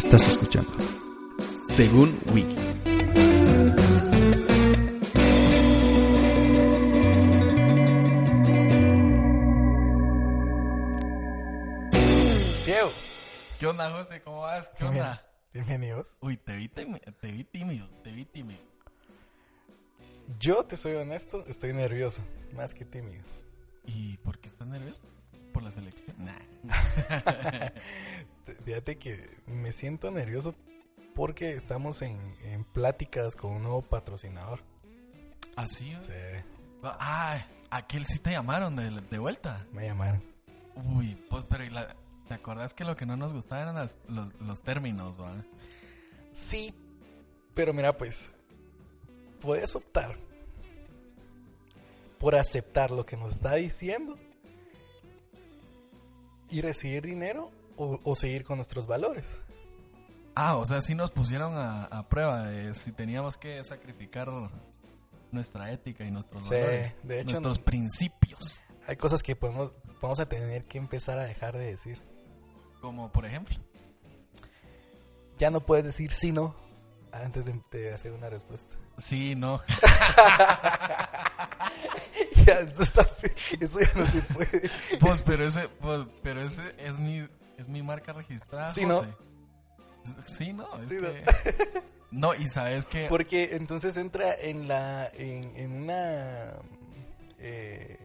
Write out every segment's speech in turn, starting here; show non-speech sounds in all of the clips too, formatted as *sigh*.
Estás escuchando. Según Wiki. Diego. ¿Qué onda, José? ¿Cómo vas? ¿Qué onda? Bienvenidos. Uy, te vi, temi- te vi tímido, te vi tímido. Yo te soy honesto, estoy nervioso, más que tímido. ¿Y por qué estás nervioso? ¿Por la selección? Nah. *laughs* Fíjate que me siento nervioso porque estamos en, en pláticas con un nuevo patrocinador. ¿Así? Sí, Ah, aquel sí te llamaron de, de vuelta. me llamaron. Uy, pues, pero ¿y la- ¿te acordás que lo que no nos gustaba eran las- los, los términos, va? Sí, pero mira, pues, puedes optar por aceptar lo que nos está diciendo y recibir dinero o, o seguir con nuestros valores. Ah, o sea, sí nos pusieron a, a prueba de si teníamos que sacrificar nuestra ética y nuestros Sí, valores. de hecho, nuestros no- principios. Hay cosas que podemos, vamos a tener que empezar a dejar de decir. Como, por ejemplo. Ya no puedes decir sí, no, antes de, de hacer una respuesta. Sí, no. *laughs* ya, eso, está, eso ya no se puede. Pues, pero ese, pues, pero ese es mi, es mi marca registrada. Sí, ¿no? Sí, no. es Sí, ¿no? que- no, y sabes que. Porque entonces entra en la en, en una eh,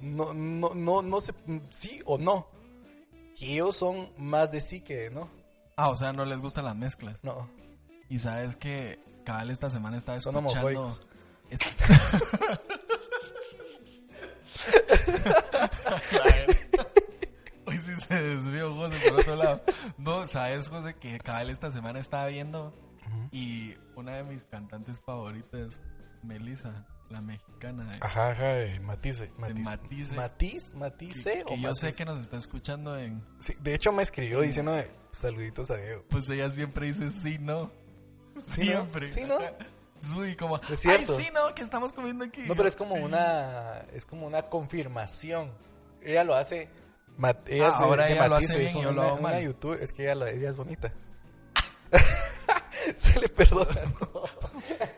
no no no no sé sí o no. Que ellos son más de sí que no. Ah, o sea, no les gustan las mezclas. No. Y sabes que cabal esta semana estaba Son escuchando. *laughs* homofóbicos. *laughs* Hoy sí se desvió José por otro lado. No, sabes, José, que cabal esta semana estaba viendo y una de mis cantantes favoritas, Melissa, la mexicana. de- Ajá, ajá, eh, Matice, Matiz. Matice. Matiz, Matice que, que o yo sé que nos está escuchando en... Sí, de hecho me escribió diciendo saluditos a Diego. Pues ella siempre dice sí, no. Sí, ¿no? Siempre. Sí, ¿no? *laughs* Uy, como, Es cierto. ay, sí, no, que estamos comiendo aquí. No, pero es como una es como una confirmación. Ella lo hace ella Ah, de- ahora de ella lo hace es bien y yo lo una- hago una mal. YouTube, es que ella, lo- ella es bonita. *laughs* Se le perdona. ¿no?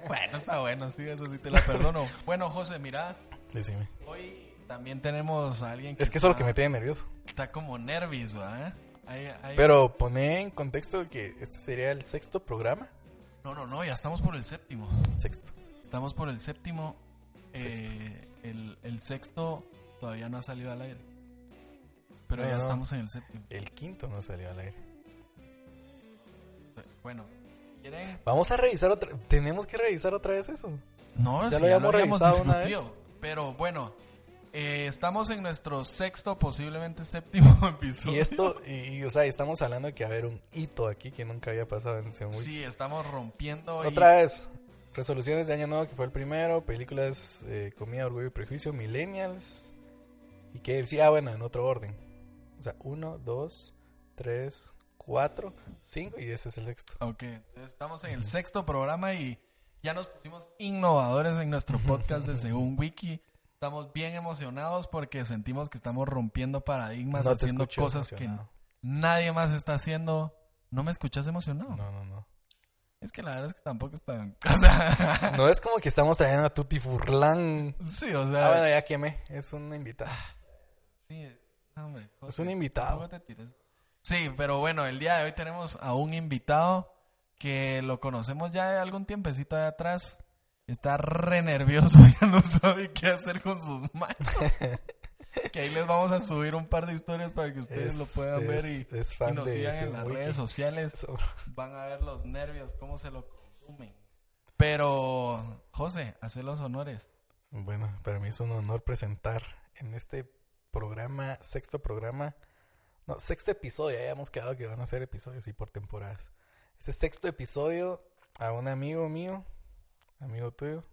Bueno, está bueno, sí, eso sí te la perdono. bueno, José, mira, Decime. hoy también tenemos a alguien que, Es que eso es lo que me tiene nervioso. está como nervis, ¿verdad? Hay- hay- Pero pone en contexto que este sería el sexto programa. No, no, no, ya estamos por el séptimo. Sexto. Estamos por el séptimo. Eh, el, el sexto todavía no ha salido al aire. Pero No, ya no. estamos en el séptimo. El quinto no salió al aire. Bueno, ¿quieren? Vamos a revisar otra. Tenemos que revisar otra vez eso. No, Ya si lo habíamos revisado una discutido. Pero bueno, eh, estamos en nuestro sexto, posiblemente séptimo *laughs* episodio. Y esto, y, y, o sea, estamos hablando de que va a haber un hito aquí que nunca había pasado en Según Wiki. Sí, estamos rompiendo. y- Otra vez, resoluciones de año nuevo que fue el primero, películas eh, Comida, Orgullo y Prejuicio, Millennials. Y que sí, ah, bueno, en otro orden. O sea, uno, dos, tres, cuatro, cinco y ese es el sexto. Ok, entonces estamos en el sexto programa y ya nos pusimos innovadores en nuestro *laughs* podcast de Según Wiki. Estamos bien emocionados porque sentimos que estamos rompiendo paradigmas, No haciendo cosas emocionado. que nadie más está haciendo. ¿No me escuchas emocionado? No, no, no. Es que la verdad es que tampoco está... *laughs* O sea, No es como que estamos trayendo a Tutti Furlan. sí, o sea... Ah, bueno, ya quemé. Es un invitado. Sí, hombre. Es un invitado. te tires. Sí, pero bueno, el día de hoy tenemos a un invitado que lo conocemos ya de algún tiempecito de atrás. Está re nervioso, *laughs* ya no sabe qué hacer con sus manos. *laughs* que ahí les vamos a subir un par de historias para que ustedes Es- lo puedan ver y, es- es y fan nos sigan en las Wiki. redes sociales. Van a ver los nervios, cómo se lo consumen. Pero, José, hace los honores. Bueno, para mí es un honor presentar en este programa, sexto programa, no, sexto episodio, ya habíamos quedado que van a ser episodios y por temporadas. Este sexto episodio a un amigo mío, amigo tuyo,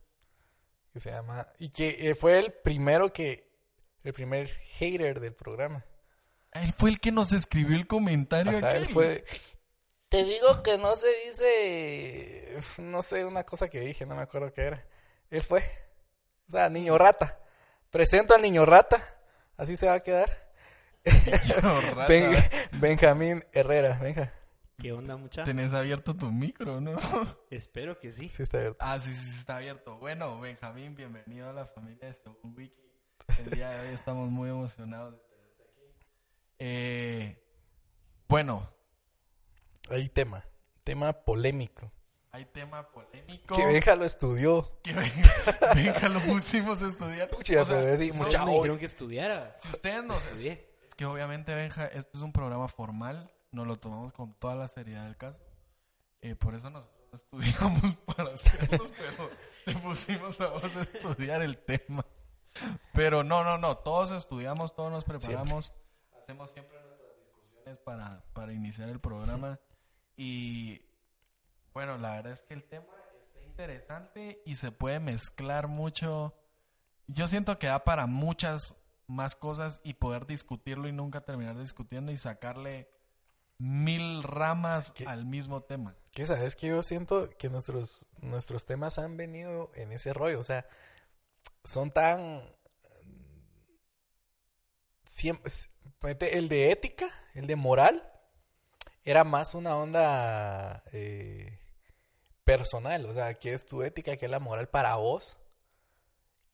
que se llama, y que eh, fue el primero que, el primer hater del programa. Él fue el que nos escribió el comentario Ajá, él fue, te digo que no se dice, no sé, una cosa que dije, no me acuerdo qué era. Él fue, o sea, niño rata. Presento al niño rata, así se va a quedar. *laughs* Pinche rata. Ben- Benjamín Herrera, venga. ¿Qué onda, mucha? Tenés abierto tu micro, ¿no? *laughs* Espero que sí. Sí, está abierto. Ah, sí, sí, está abierto. Bueno, Benjamín, bienvenido a la familia de Según Wiki. El día de hoy estamos muy emocionados de tenerte aquí. Eh, bueno, Hay tema. Tema polémico. hay tema polémico. Que Benja lo estudió. Que Benja, *laughs* Benja lo pusimos a estudiar. Pucha, O sea, pero sí, no, mucha- dijeron que estudiara. Si ustedes nos... Estudié. Es que obviamente, Benja, este es un programa formal. Nos lo tomamos con toda la seriedad del caso. Eh, por eso nosotros *laughs* no estudiamos para hacerlos, *laughs* pero te pusimos a vos a estudiar el tema. Pero no, no, no. Todos estudiamos, todos nos preparamos. Hacemos siempre nuestras discusiones para, para iniciar el programa. Y bueno, la verdad es que el tema está interesante y se puede mezclar mucho. Yo siento que da para muchas más cosas y poder discutirlo y nunca terminar discutiendo y sacarle mil ramas ¿Qué? al mismo tema. Que sabes que yo siento que nuestros, nuestros temas han venido en ese rollo. O sea, son tan. Siempre, el de ética, el de moral, era más una onda eh, personal. O sea, ¿qué es tu ética? ¿Qué es la moral para vos?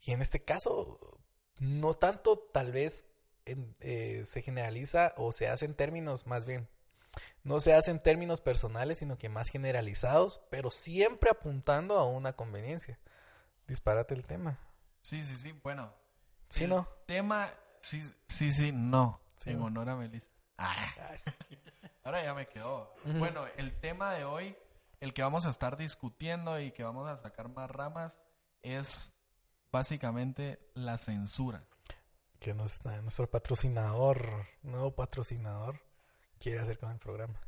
Y en este caso, no tanto tal vez en- eh, se generaliza o se hace en términos más bien no se hace en términos personales, sino que más generalizados, pero siempre apuntando a una conveniencia. Disparate el tema. Sí, sí, sí. Bueno. ¿Sí, el no? Tema, sí, sí, sí, no. Sí, en no. honor a Melissa. Ah, Ah, *laughs* ahora ya me quedó. Bueno, el tema de hoy, el que vamos a estar discutiendo y que vamos a sacar más ramas, es básicamente la censura. Que nos está- nuestro patrocinador, nuevo patrocinador, quiere hacer con el programa.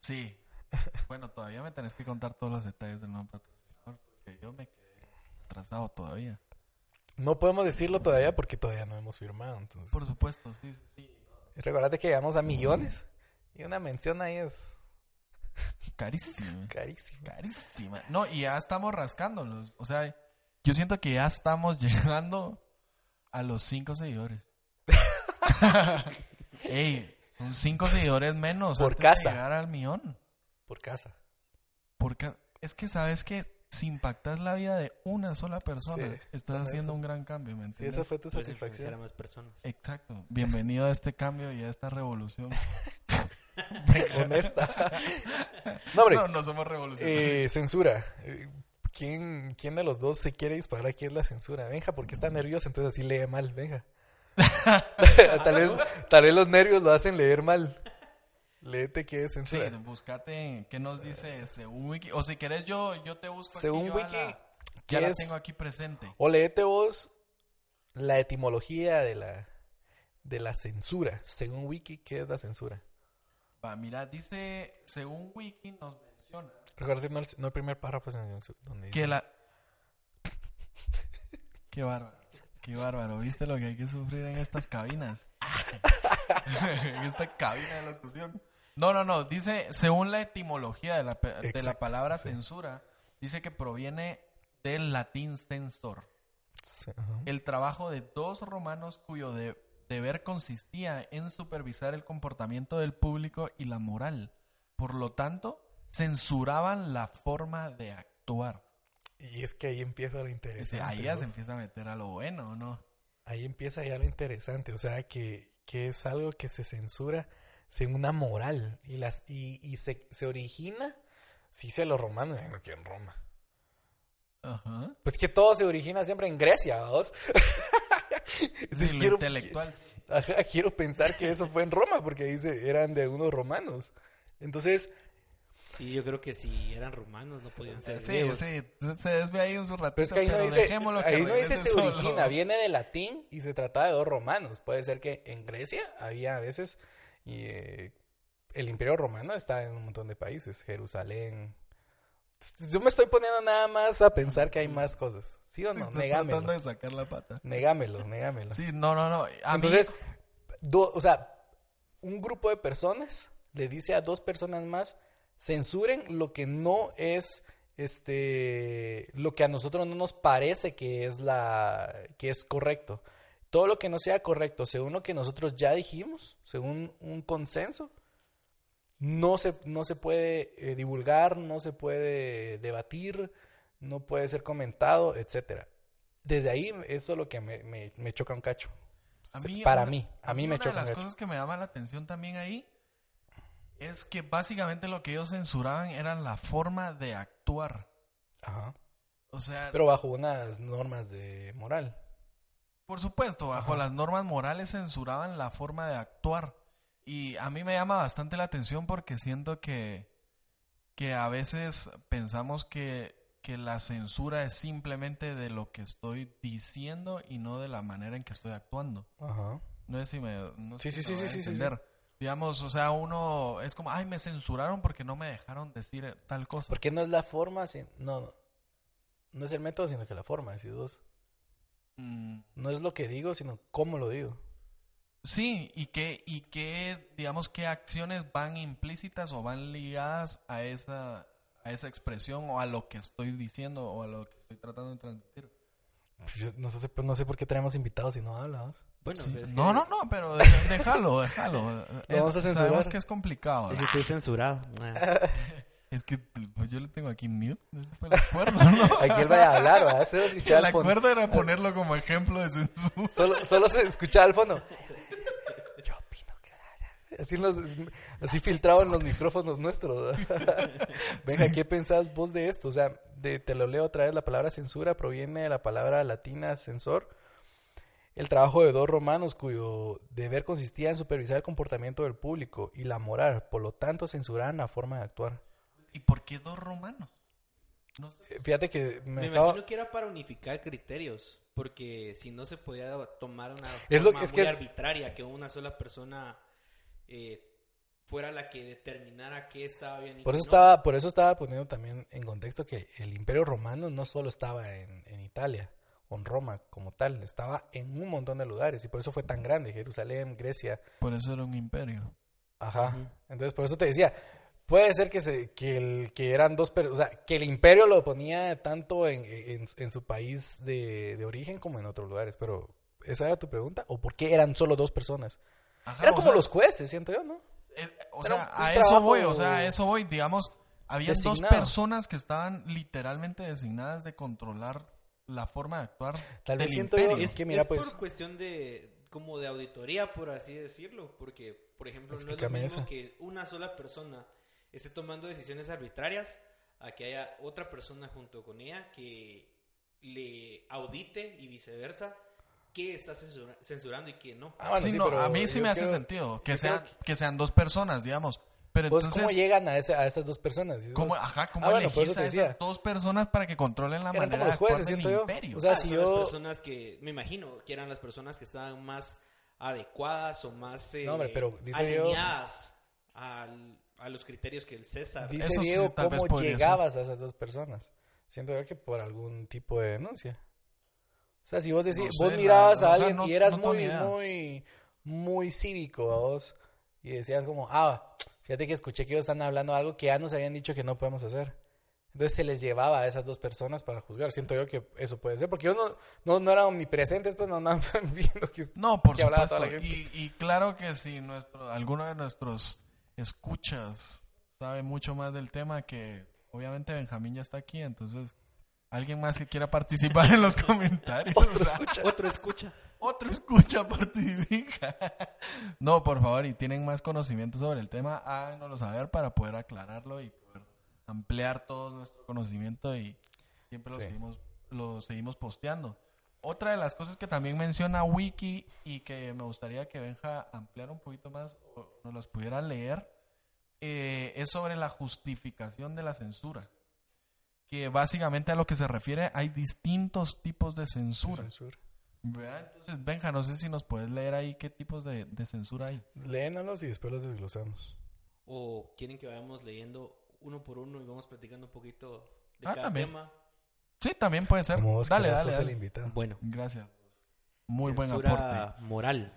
Sí. *laughs* Bueno, todavía me tenés que contar todos los detalles del nuevo patrocinador, porque yo me quedé atrasado todavía. No podemos decirlo todavía porque todavía no hemos firmado. Entonces, Por supuesto, sí, sí, sí. Recordate que llegamos a millones y una mención ahí es *laughs* Carísimo. carísima. Carísima. No, y ya estamos rascándolos. O sea, yo siento que ya estamos *laughs* llegando a los cinco seguidores. Ey, cinco seguidores menos Por antes casa. de llegar al millón. Por casa. Porque es que sabes que si impactas la vida de una sola persona, Sí, estás haciendo eso. un gran cambio, ¿me Sí, entiendes? esa fue tu Puedes influenciar a satisfacción. más personas. Exacto. Bienvenido a este cambio y a esta revolución. *laughs* *laughs* Honesta. *laughs* no, hombre. No, no somos revolucionarios. Eh, censura. Eh, ¿Quién, ¿Quién de los dos se quiere disparar aquí es la censura? Benja, porque está nervioso, entonces así lee mal, Benja. *laughs* tal, vez, tal vez los nervios lo hacen leer mal. Léete qué es Sí, censura. buscate qué nos dice según Wiki. O si querés yo, yo te busco aquí, Según yo a Wiki, la- ¿qué ya la es? tengo aquí presente. O léete vos la etimología de la, de la censura. Según Wiki, ¿qué es la censura? Va, mira, dice, según Wiki nos menciona Recuerda, no el, no el primer párrafo donde dice- que la... *laughs* Qué bárbaro, qué bárbaro. ¿Viste lo que hay que sufrir en estas cabinas? *laughs* en esta cabina de locución. No, no, no. Dice, según la etimología de la, de la palabra sí. censura, dice que proviene del latín censor. Sí, el trabajo de dos romanos cuyo de- deber consistía en supervisar el comportamiento del público y la moral. Por lo tanto, censuraban la forma de actuar. Y es que ahí empieza lo interesante. ahí ya se empieza a meter a lo bueno, ¿o ¿no? Ahí empieza ya lo interesante, o sea, que, que es algo que se censura según una moral y las y, y se, se origina, sí se los romanos, que en Roma. Ajá. Pues que todo se origina siempre en Grecia, ¿vos? *laughs* Entonces Sí, lo quiero- intelectual. Ajá, quiero pensar que eso fue en Roma, porque dice, eran de unos romanos. Entonces, Sí, yo creo que si eran romanos no podían ser Sí, griegos. sí, se desvía ahí un su ratito, pero es que ahí no dice, dejémoslo que ahí no dice se solo. origina, viene de latín y se trata de dos romanos. Puede ser que en Grecia había a veces, y, eh, el imperio romano está en un montón de países, Jerusalén. Yo me estoy poniendo nada más a pensar que hay más cosas. ¿Sí o Sí, no? estás Negámelo. tratando de sacar la pata. Negámelo, negámelo. Sí, no, no, no. A mí- Entonces, do- o sea, un grupo de personas le dice a dos personas más, censuren lo que no es, este, lo que a nosotros no nos parece que es la, que es correcto. Todo lo que no sea correcto, según lo que nosotros ya dijimos, según un consenso, no se, no se puede eh, divulgar, no se puede debatir, no puede ser comentado, etcétera. Desde ahí, eso es lo que me, me- me choca un cacho. A mí, Para una- mí, a mí me una choca de las un cacho. cosas que me llama la atención también ahí es que básicamente lo que ellos censuraban era la forma de actuar. Ajá. O sea, Pero bajo unas normas de moral. por supuesto, bajo las normas morales censuraban la forma de actuar. Y a mí me llama bastante la atención porque siento que, que a veces pensamos que, que la censura es simplemente de lo que estoy diciendo y no de la manera en que estoy actuando. Ajá. No sé si me, no Sí, sí, sí, sí, sí. Digamos, o sea, uno es como, ay, me censuraron porque no me dejaron decir tal cosa. Porque no es la forma, sin- no, no es el método, sino que la forma, decís vos. Mm, No es lo que digo, sino cómo lo digo. sí, y qué, y qué, digamos, qué acciones van implícitas o van ligadas a esa, a esa expresión o a lo que estoy diciendo o a lo que estoy tratando de transmitir. Pues Yo no sé, no sé por qué tenemos invitados si no hablas. Bueno, Sí, es que- No, no, no, pero déjalo, *laughs* déjalo. Es- vamos a sabemos que es complicado. Es que estoy censurado. *laughs* Es que pues yo le tengo aquí mute. Ese fue el acuerdo, ¿no? *laughs* Aquí él vaya a hablar, ¿verdad? Se escuchaba El al fondo. acuerdo era ponerlo como ejemplo de censura. Solo, solo se escuchaba al fondo. Yo opino que... Así, los, así filtrado en los micrófonos nuestros. Venga, ¿qué pensás vos de esto? O sea, de- te lo leo otra vez. La palabra censura proviene de la palabra latina censor. El trabajo de dos romanos cuyo deber consistía en supervisar el comportamiento del público y la moral. Por lo tanto, censuraban la forma de actuar. ¿Y por qué dos romanos? No sé. Eh, Fíjate que me, Me acabo- imagino que era para unificar criterios, porque si no se podía tomar una Es lo- forma es muy que- arbitraria que una sola persona eh, fuera la que determinara qué estaba bien y Por eso no. estaba, por eso estaba poniendo también en contexto que el Imperio Romano no solo estaba en, en Italia en Roma como tal, estaba en un montón de lugares y por eso fue tan grande, Jerusalén, Grecia, Por eso era un imperio. ajá. Entonces por eso te decía, puede ser que se, que, el, que eran dos, o sea, que el Imperio lo ponía tanto en, en, en su país de, de origen como en otros lugares, pero esa era tu pregunta, o por qué eran solo dos personas. Ajá, Eran como sea, los jueces, siento yo, ¿no? eh, o era sea, un a eso voy, o sea, a eso voy. Digamos, habían dos personas que estaban literalmente designadas de controlar la forma de actuar Tal vez del siento imperio. es que mira, es pues- por cuestión de como de auditoría, por así decirlo, porque por ejemplo no es lo mismo esa. que una sola persona esté tomando decisiones arbitrarias a que haya otra persona junto con ella que le audite y viceversa qué está censura- censurando y qué no. Ah, bueno, Sí, sí, no, pero a mí sí me hace sentido que creo que... sean dos personas, digamos. Pero Pues, entonces, ¿cómo llegan a, ese, a esas dos personas? ¿cómo, vos. ajá, ¿cómo Ah, bueno, por a esas dos personas para que controlen la Eran manera como de los jueces, actuar del siento yo. imperio? O sea, Ah, si son yo- las personas que me imagino que eran las personas que estaban más adecuadas o más eh, No, hombre, pero dice Diego- alineadas al- a los criterios que el César Dice Eso sí, Diego, vez ¿cómo llegabas a esas dos personas? Siento yo que por algún tipo de denuncia. O sea, si vos decís, No sé, vos la mirabas verdad, a o sea, alguien no- y eras muy, muy, muy cívico a vos y decías como, ah, fíjate que escuché que ellos están hablando de algo que ya nos habían dicho que no podemos hacer. Entonces se les llevaba a esas dos personas para juzgar. Siento yo que eso puede ser, porque yo no, no, no era omnipresentes, pues no andaban *laughs* viendo que... No, por que supuesto. toda la Y, y claro que si nuestro, alguno de nuestros escuchas sabe mucho más del tema que obviamente Benjamín ya está aquí, entonces alguien más que quiera participar en los *laughs* comentarios. Escucha. Otro escucha. Otro *laughs* escucha participa. No, por favor, y tienen más conocimiento sobre el tema, háganoslo saber para poder aclararlo y poder ampliar todo nuestro conocimiento y siempre lo, Sí. seguimos, lo seguimos posteando. Otra de las cosas que también menciona Wiki y que me gustaría que Benja ampliara un poquito más o nos las pudiera leer eh, es sobre la justificación de la censura. Que básicamente a lo que se refiere hay distintos tipos de censura. Censura. ¿Verdad? Entonces, Benja, no sé si nos puedes leer ahí qué tipos de, de censura hay. Léenos y después los desglosamos. ¿O quieren que vayamos leyendo uno por uno y vamos platicando un poquito de Ah, cada también. tema? Sí, también puede ser. Como vos dale, dale, el dale. invitado. Bueno, Gracias. Muy buen censura aporte. moral.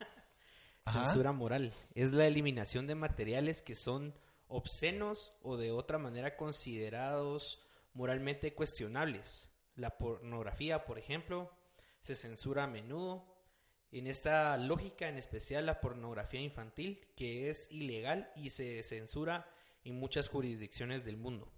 *laughs* Ajá. Censura moral es la eliminación de materiales que son obscenos o de otra manera considerados moralmente cuestionables. La pornografía, por ejemplo, se censura a menudo en esta lógica, en especial la pornografía infantil, que es ilegal y se censura en muchas jurisdicciones del mundo.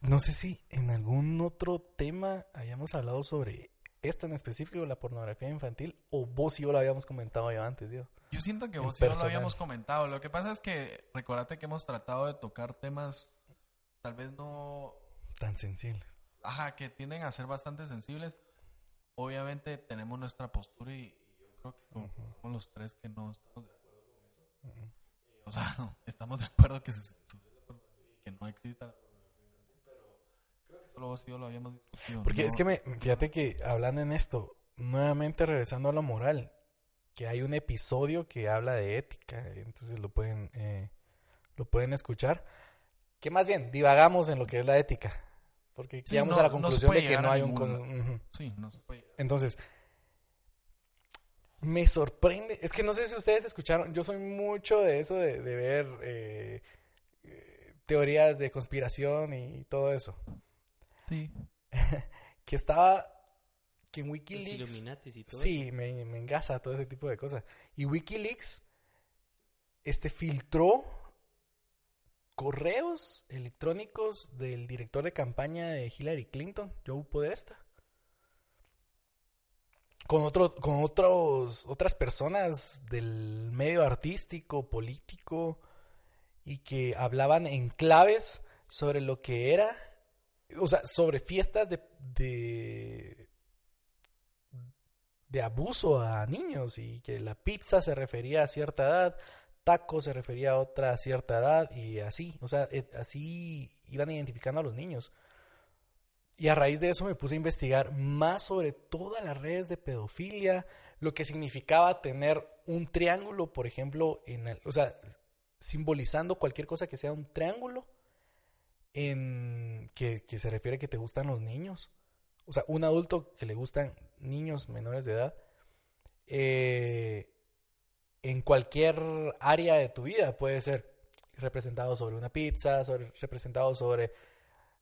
No sé si en algún otro tema hayamos hablado sobre esto en específico, la pornografía infantil, o vos y yo lo habíamos comentado ya antes, yo. Yo siento que En vos y yo lo personal. habíamos comentado. Lo que pasa es que recordate que hemos tratado de tocar temas tal vez no Tan sensibles. ajá, que tienden a ser bastante sensibles. Obviamente tenemos nuestra postura y, y yo creo que con, los tres que no estamos de acuerdo con eso. O sea, *laughs* estamos de acuerdo que se que no exista la pero creo que solo vos y yo lo habíamos discutido. Porque ¿no? es que me, fíjate que hablando en esto, nuevamente regresando a la moral, que hay un episodio que habla de ética, entonces lo pueden, eh, lo pueden escuchar. Que más bien, divagamos en lo que es la ética, porque Sí, llegamos no- a la conclusión de que no hay un... Sí, no se puede. Entonces, me sorprende, es que no sé si ustedes escucharon, yo soy mucho de eso, de, de ver eh, eh, teorías de conspiración y todo eso. Sí. *laughs* Que estaba, que en Los Wikileaks... Illuminatis y todo Sí, me, me engasa todo ese tipo de cosas. Y Wikileaks este, filtró correos electrónicos del director de campaña de Hillary Clinton, Joe Podesta, con, otro, con otros, otras personas del medio artístico, político, y que hablaban en claves sobre lo que era, o sea, sobre fiestas de, de, de abuso a niños y que la pizza se refería a cierta edad, taco se refería a otra cierta edad y así, o sea, eh, así iban identificando a los niños. Y a raíz de eso me puse a investigar más sobre todas las redes de pedofilia, lo que significaba tener un triángulo, por ejemplo, en el, o sea, simbolizando cualquier cosa que sea un triángulo, en que, que se refiere a que te gustan los niños. O sea, un adulto que le gustan niños menores de edad, eh, en cualquier área de tu vida puede ser representado sobre una pizza, sobre, representado sobre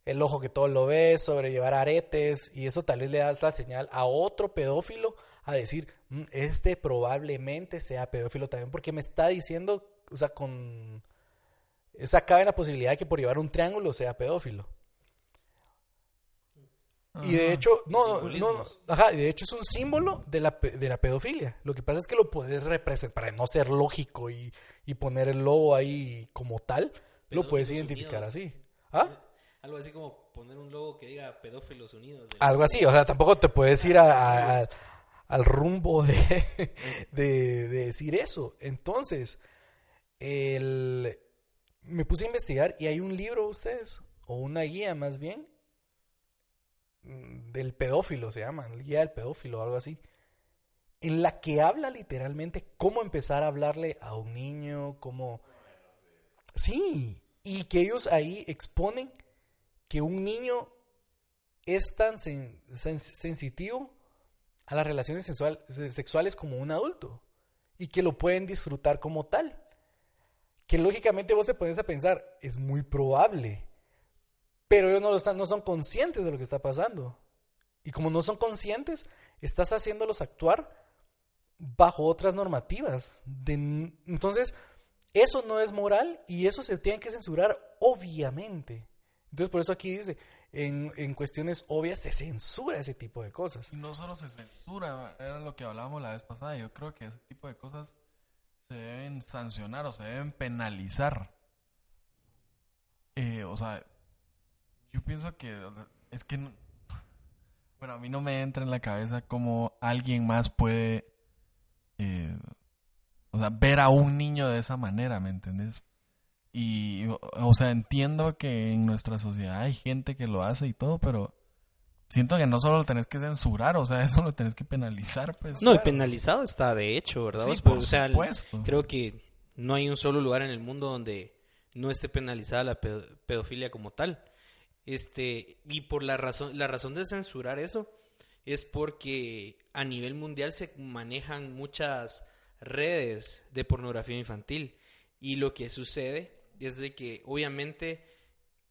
el ojo que todo lo ve, sobre llevar aretes, y eso tal vez le da la señal a otro pedófilo a decir, "Mm, este probablemente sea pedófilo también, porque me está diciendo, o sea, con... O sea, cabe la posibilidad de que por llevar un triángulo sea pedófilo. Y de hecho, no, no, no, ajá, y de hecho es un símbolo de la, de la pedofilia. Lo que pasa es que lo puedes representar, para no ser lógico y, y poner el logo ahí como tal, lo puedes identificar Unidos. así. ¿Ah? Algo así como poner un logo que diga Pedófilos Unidos. Algo así, o sea, tampoco te puedes ir a- a- a- al rumbo de, *laughs* de- de decir eso. Entonces, el, me puse a investigar y hay un libro, ustedes, o una guía más bien, del pedófilo se llama, la guía del pedófilo o algo así, en la que habla literalmente cómo empezar a hablarle a un niño, cómo... Sí, y que ellos ahí exponen que un niño es tan sen- sen- sensitivo a las relaciones sensual- se- sexuales como un adulto y que lo pueden disfrutar como tal. Que lógicamente vos te pones a pensar, es muy probable, pero ellos no, lo están, no son conscientes de lo que está pasando. Y como no son conscientes, estás haciéndolos actuar bajo otras normativas. De- entonces, eso no es moral y eso se tiene que censurar, obviamente. Entonces, por eso aquí dice, en, en cuestiones obvias se censura ese tipo de cosas. No solo se censura, era lo que hablábamos la vez pasada. Yo creo que ese tipo de cosas se deben sancionar o se deben penalizar. Eh, o sea, yo pienso que es que, no- bueno, a mí no me entra en la cabeza cómo alguien más puede, eh, o sea, ver a un niño de esa manera, ¿me entendés? Y, o- sea, entiendo que en nuestra sociedad hay gente que lo hace y todo, pero siento que no solo lo tenés que censurar, o sea, *laughs* eso lo tenés que penalizar, pues. No, y penalizado está de hecho, ¿verdad? Sí, por o sea, supuesto. creo que no hay un solo lugar en el mundo donde no esté penalizada la pedo- pedofilia como tal. Este, y por la razón, la razón de censurar eso es porque a nivel mundial se manejan muchas redes de pornografía infantil. Y lo que sucede es de que obviamente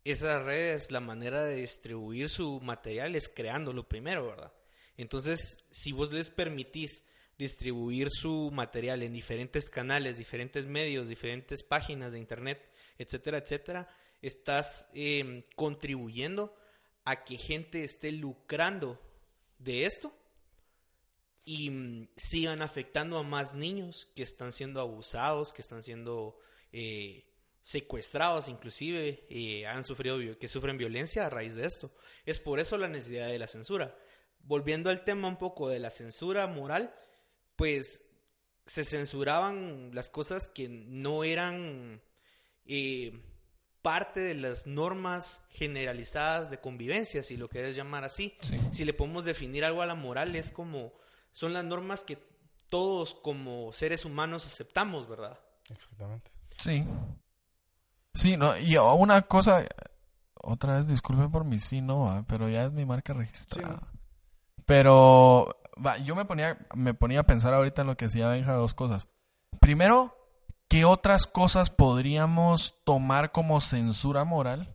esas redes, la manera de distribuir su material es creándolo primero, ¿verdad? Entonces, si vos les permitís distribuir su material en diferentes canales, diferentes medios, diferentes páginas de internet, etcétera, etcétera, estás em, contribuyendo a que gente esté lucrando de esto y mm, sigan afectando a más niños que están siendo abusados, que están siendo eh, secuestrados inclusive, eh, han sufrido, que sufren violencia a raíz de esto. Es por eso la necesidad de la censura. Volviendo al tema un poco de la censura moral, pues se censuraban las cosas que no eran eh, parte de las normas generalizadas de convivencia, si lo quieres llamar así. Sí. Si le podemos definir algo a la moral, es como, son las normas que todos como seres humanos aceptamos, ¿verdad? Exactamente. Sí. Sí, no, y una cosa, otra vez disculpen por mi sí, no, va, pero ya es mi marca registrada. Pero va, yo me ponía, me ponía a pensar ahorita en lo que decía Benja dos cosas. Primero, ¿qué otras cosas podríamos tomar como censura moral?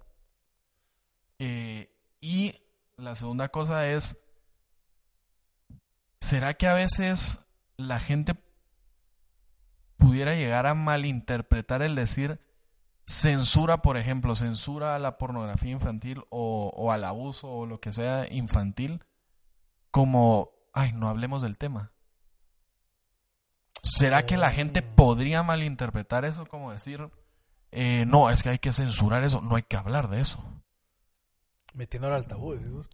Eh, y la segunda cosa es, ¿será que a veces la gente pudiera llegar a malinterpretar el decir censura, por ejemplo, censura a la pornografía infantil o, o al abuso o lo que sea infantil, como, ay, no hablemos del tema. ¿Será que la gente podría malinterpretar eso como decir, eh, no, es que hay que censurar eso, no hay que hablar de eso? Metiéndolo al tabú, decís vos.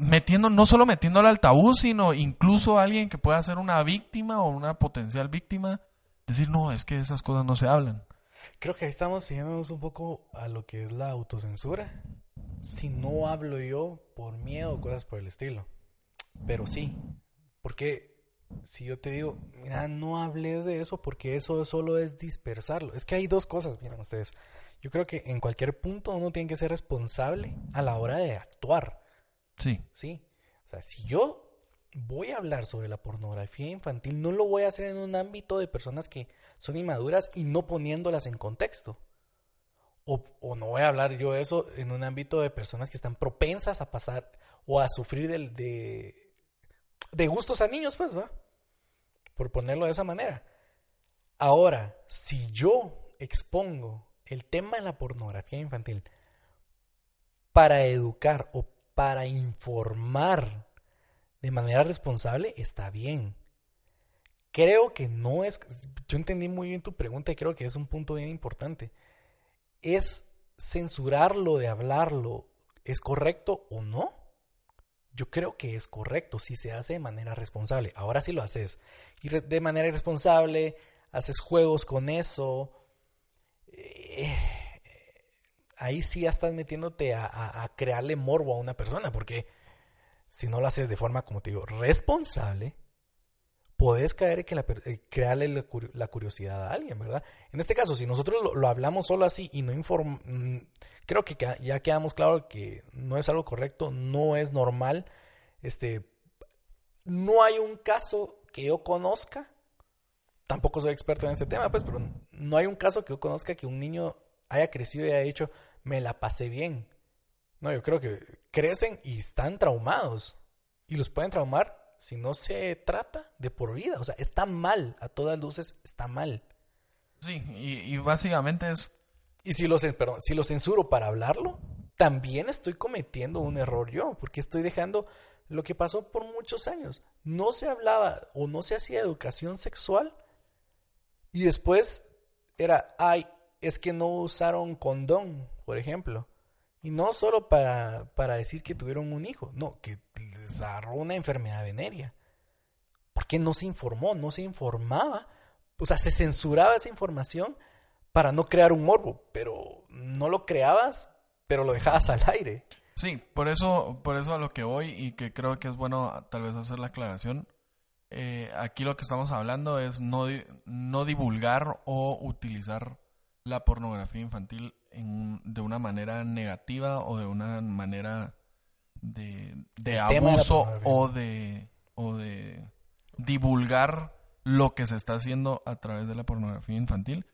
Metiendo, no solo metiéndolo al tabú, sino incluso alguien que pueda ser una víctima o una potencial víctima, decir, no, es que esas cosas no se hablan. Creo que ahí estamos siguiéndonos un poco a lo que es la autocensura. Si no hablo yo por miedo o cosas por el estilo. Pero sí. Porque si yo te digo, mira, no hables de eso porque eso solo es dispersarlo. Es que hay dos cosas, miren ustedes. Yo creo que en cualquier punto uno tiene que ser responsable a la hora de actuar. Sí, Sí. O sea, si yo voy a hablar sobre la pornografía infantil, no lo voy a hacer en un ámbito de personas que son inmaduras y no poniéndolas en contexto. O, o no voy a hablar yo de eso en un ámbito de personas que están propensas a pasar o a sufrir del- de, de gustos a niños, pues, ¿va? Por ponerlo de esa manera. Ahora, si yo expongo el tema de la pornografía infantil para educar o para informar de manera responsable, está bien. Creo que no es, yo entendí muy bien tu pregunta y creo que es un punto bien importante. ¿Es censurarlo de hablarlo, es correcto o no? Yo creo que es correcto si se hace de manera responsable. Ahora sí lo haces y de manera irresponsable, haces juegos con eso. eh, ahí sí ya estás metiéndote a- a crearle morbo a una persona, porque si no lo haces de forma, como te digo, responsable, podés caer que eh, crearle la, curi- la curiosidad a alguien, ¿verdad? En este caso, si nosotros lo, hablamos solo así y no informamos, creo que ya quedamos claro que no es algo correcto, no es normal, este, no hay un caso que yo conozca, tampoco soy experto en este tema, pues, pero no hay un caso que yo conozca que un niño haya crecido y haya dicho, me la pasé bien. No, yo creo que crecen y están traumados. Y los pueden traumar si no se trata de por vida. O sea, está mal. A todas luces está mal. sí, y, y básicamente es, Y si lo, cen- perdón, si lo censuro para hablarlo, también estoy cometiendo un error yo, porque estoy dejando lo que pasó por muchos años. No se hablaba o no se hacía educación sexual y después era, ay, es que no usaron condón, por ejemplo. Y no solo para, para decir que tuvieron un hijo, no, que les agarró una enfermedad venérea. Porque no se informó, no se informaba. O sea, se censuraba esa información para no crear un morbo, pero no lo creabas, pero lo dejabas al aire. sí, por eso, por eso a lo que voy y que creo que es bueno tal vez hacer la aclaración. eh, aquí lo que estamos hablando es no, no divulgar o utilizar la pornografía infantil en- de una manera negativa o de una manera de, de abuso o de, o de divulgar lo que se está haciendo a través de la pornografía infantil.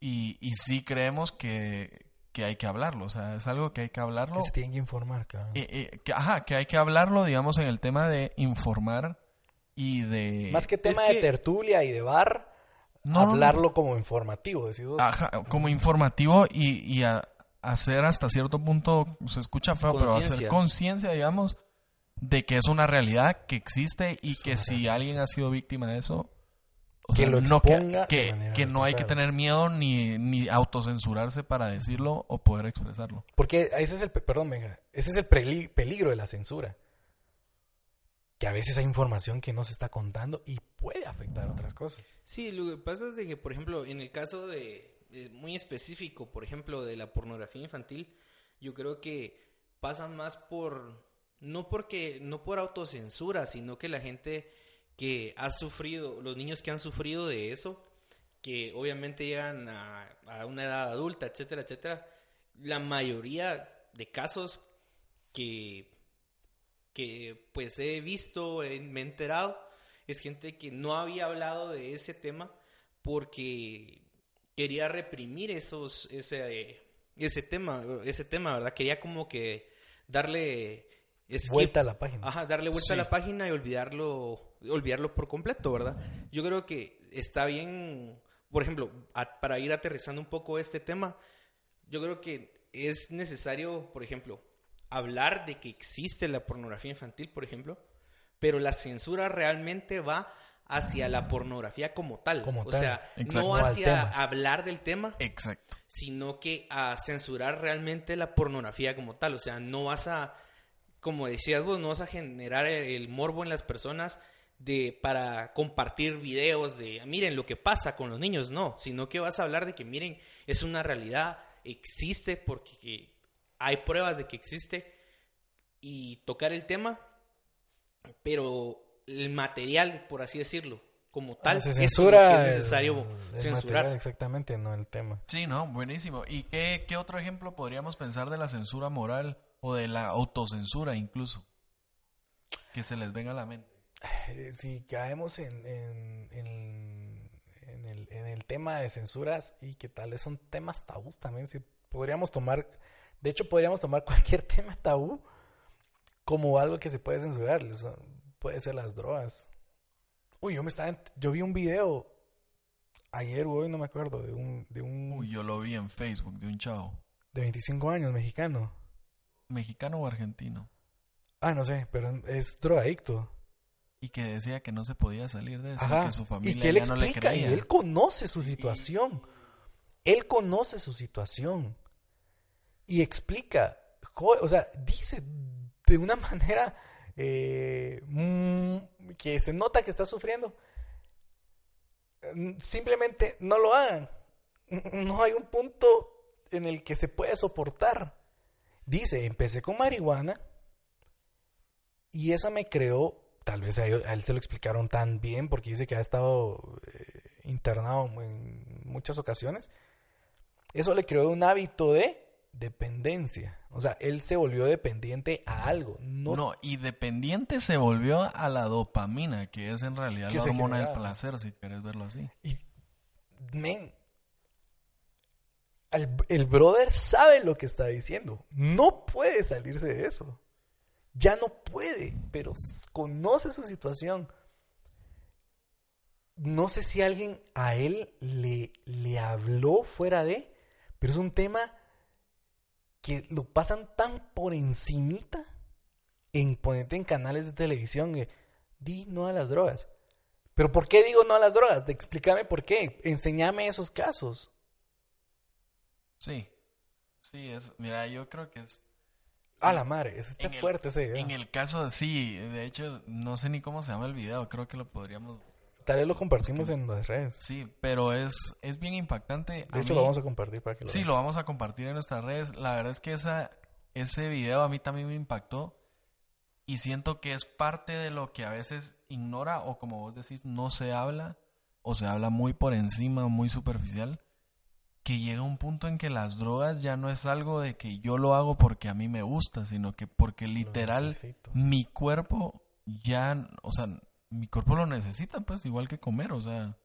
Y, y sí creemos que, que hay que hablarlo, o sea, es algo que hay que hablarlo. Que se tienen que informar, cabrón. Eh, eh, que, ajá, que hay que hablarlo, digamos, en el tema de informar y de... Más que tema de tertulia y de bar, No, no, no. hablarlo como informativo, decís vos. Ajá, como informativo y, y a- hacer hasta cierto punto, se escucha feo, pero hacer Conciencia. digamos, de que es una realidad que existe y que si realidad. alguien ha sido víctima de eso, o Que lo no, que, exponga de que- no hay que tener miedo ni, ni autocensurarse para decirlo o poder expresarlo. Porque ese es el, pe- perdón, venga, ese es el peli- peligro de la censura. Que a veces hay información que no se está contando y puede afectar otras cosas. Sí, lo que pasa es de que, por ejemplo, en el caso de, de muy específico, por ejemplo, de la pornografía infantil, yo creo que pasa más por, no porque, no por autocensura, sino que la gente que ha sufrido, los niños que han sufrido de eso, que obviamente llegan a, a una edad adulta, etcétera, etcétera, la mayoría de casos que, que pues he visto, me he enterado, es gente que no había hablado de ese tema porque quería reprimir esos ese ese tema ese tema verdad quería como que darle skip, Vuelta a la página. ajá darle vuelta a la página y olvidarlo olvidarlo por completo verdad yo creo que está bien por ejemplo a- para ir aterrizando un poco este tema yo creo que es necesario por ejemplo hablar de que existe la pornografía infantil por ejemplo pero la censura realmente va hacia la pornografía como tal. Como o tal. sea, Exacto. no hacia hablar del tema, Exacto. sino que a censurar realmente la pornografía como tal. O sea, no vas a, como decías vos, no vas a generar el, el morbo en las personas de para compartir videos de miren lo que pasa con los niños, no, sino que vas a hablar de que miren, es una realidad, existe porque hay pruebas de que existe y tocar el tema, pero el material, por así decirlo, como tal, Ah, se es necesario el censurar. material, exactamente, no el tema. Sí, no, buenísimo. ¿Y qué, qué otro ejemplo podríamos pensar de la censura moral o de la autocensura incluso? Que se les venga a la mente. Eh, Si caemos en, en, en- en el, en el tema de censuras y que tal vez son temas tabús también, si podríamos tomar, de hecho podríamos tomar *laughs* cualquier tema tabú como algo que se puede censurar, puede ser las drogas. Uy, yo me estaba, yo vi un video ayer o hoy, no me acuerdo, de un, de un Uy, yo lo vi en Facebook de un chavo. de 25 años mexicano. ¿Mexicano o argentino? Ah, no sé, pero es drogadicto. Y que decía que no se podía salir de eso, Ajá. que su y familia que él ya no le explica, y él conoce su situación. Él conoce su situación. Y explica, o sea, dice de una *laughs* manera eh, mm, que se nota que está sufriendo. Mm, Simplemente no lo hagan. No hay un punto en el que se puede soportar. Dice, empecé con marihuana y esa me creó, tal vez a él, a él se lo explicaron tan bien porque dice que ha estado eh, internado en muchas ocasiones. Eso le creó un hábito de dependencia. O sea, él se volvió dependiente a algo. No, No, y dependiente se volvió a la dopamina, que es en realidad la hormona del placer, si querés verlo así. Y, men, al- el brother sabe lo que está diciendo. No puede salirse de eso. Ya no puede, pero conoce su situación. No sé si alguien a él le, le habló fuera de, pero es un tema que lo pasan tan por encimita en ponerte en canales de televisión. eh, di no a las drogas. Pero ¿por qué digo no a las drogas? Explícame por qué. Enséñame esos casos. Sí, sí, es, mira, yo creo que es... A la madre, ese está el- fuerte ese video. En el caso, sí, de hecho, no sé ni cómo se llama el video, creo que lo podríamos... Tal vez lo compartimos en las redes. Sí, pero es, es bien impactante. De hecho, lo vamos a compartir para que lo Sí, vean. lo vamos a compartir en nuestras redes. La verdad es que esa, ese video a mí también me impactó y siento que es parte de lo que a veces ignora o como vos decís, no se habla o se habla muy por encima, muy superficial, que llega un punto en que las drogas ya no es algo de que yo lo hago porque a mí me gusta, sino que porque literal mi cuerpo ya, o sea, mi cuerpo lo necesita, pues igual que comer, o sea,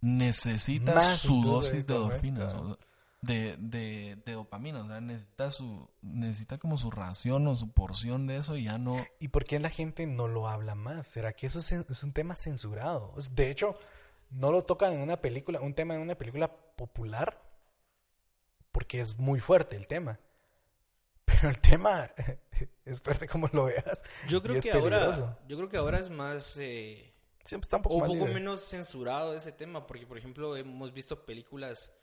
necesita Más su dosis de comer, claro. o- de, de, de dopamina. O sea, necesita, su, necesita como su ración o su porción de eso y ya no... ¿Y por qué la gente no lo habla más? ¿Será que eso es, es un tema censurado? De hecho, no lo tocan en una película, un tema en una película popular, porque es muy fuerte el tema. Pero el tema *laughs* es fuerte como lo veas. Yo creo que peligroso. ahora, yo creo que ahora es más eh, Siempre está un poco o más poco menos censurado ese tema, porque por ejemplo hemos visto películas,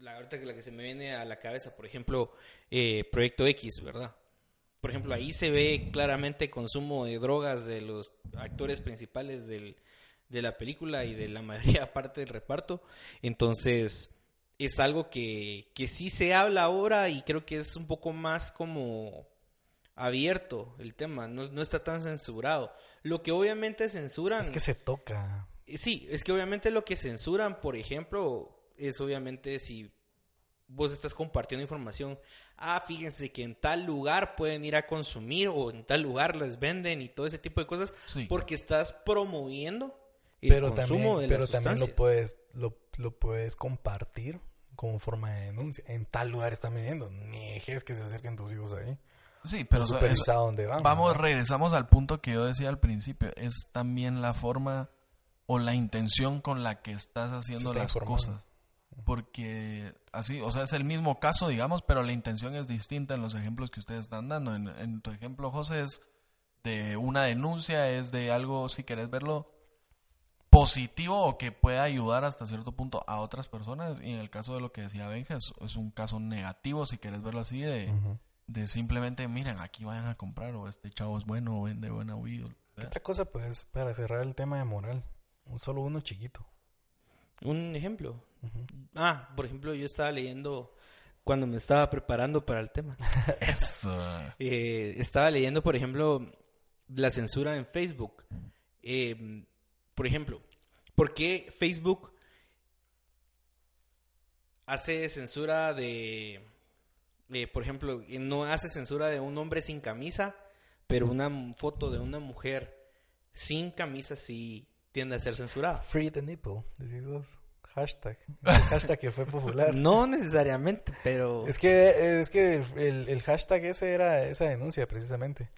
la ahorita que la que se me viene a la cabeza, por ejemplo, eh, Proyecto X, ¿verdad? Por ejemplo, ahí se ve claramente consumo de drogas de los actores principales del, de la película y de la *laughs* mayoría parte del reparto. Entonces, es algo que, que sí se habla ahora y creo que es un poco más como abierto el tema, no, no está tan censurado. Lo que obviamente censuran... Es que se toca. Eh, Sí, es que obviamente lo que censuran, por ejemplo, es obviamente si vos estás compartiendo información. Ah, fíjense que en tal lugar pueden ir a consumir o en tal lugar les venden y todo ese tipo de cosas Sí. porque estás promoviendo el Pero consumo también, de pero las también lo puedes, lo, lo puedes compartir como forma de denuncia. En tal lugar están vendiendo. Ni dejes que se acerquen tus hijos ahí. Sí, Pero eso- eso- supervisado dónde van. Vamos, regresamos al punto que yo decía al principio. Es también la forma o la intención con la que estás haciendo las informando. cosas. Porque así, o sea, es el mismo caso, digamos, pero la intención es distinta en los ejemplos que ustedes están dando. En, en tu ejemplo, José, es de una denuncia, es de algo, si querés verlo, positivo o que pueda ayudar hasta cierto punto a otras personas. Y en el caso de lo que decía Benja, es, es un caso negativo, si querés verlo así, de, de simplemente, miren, aquí vayan a comprar, o este chavo es bueno, o vende buena weed. Otra cosa, pues, para cerrar el tema de moral. Un solo uno chiquito. Un ejemplo. Ah, por ejemplo, yo estaba leyendo cuando me estaba preparando para el tema. *laughs* Eso. Eh, estaba leyendo, por ejemplo, la censura en Facebook. Eh, por ejemplo, ¿por qué Facebook hace censura de, eh, por ejemplo, no hace censura de un hombre sin camisa, pero una foto de una mujer sin camisa sí tiende a ser censurada? Free the nipple, decís vos. Hashtag. El hashtag que fue popular. *laughs* No necesariamente, pero... Es que, es que el, el hashtag ese era esa denuncia, precisamente.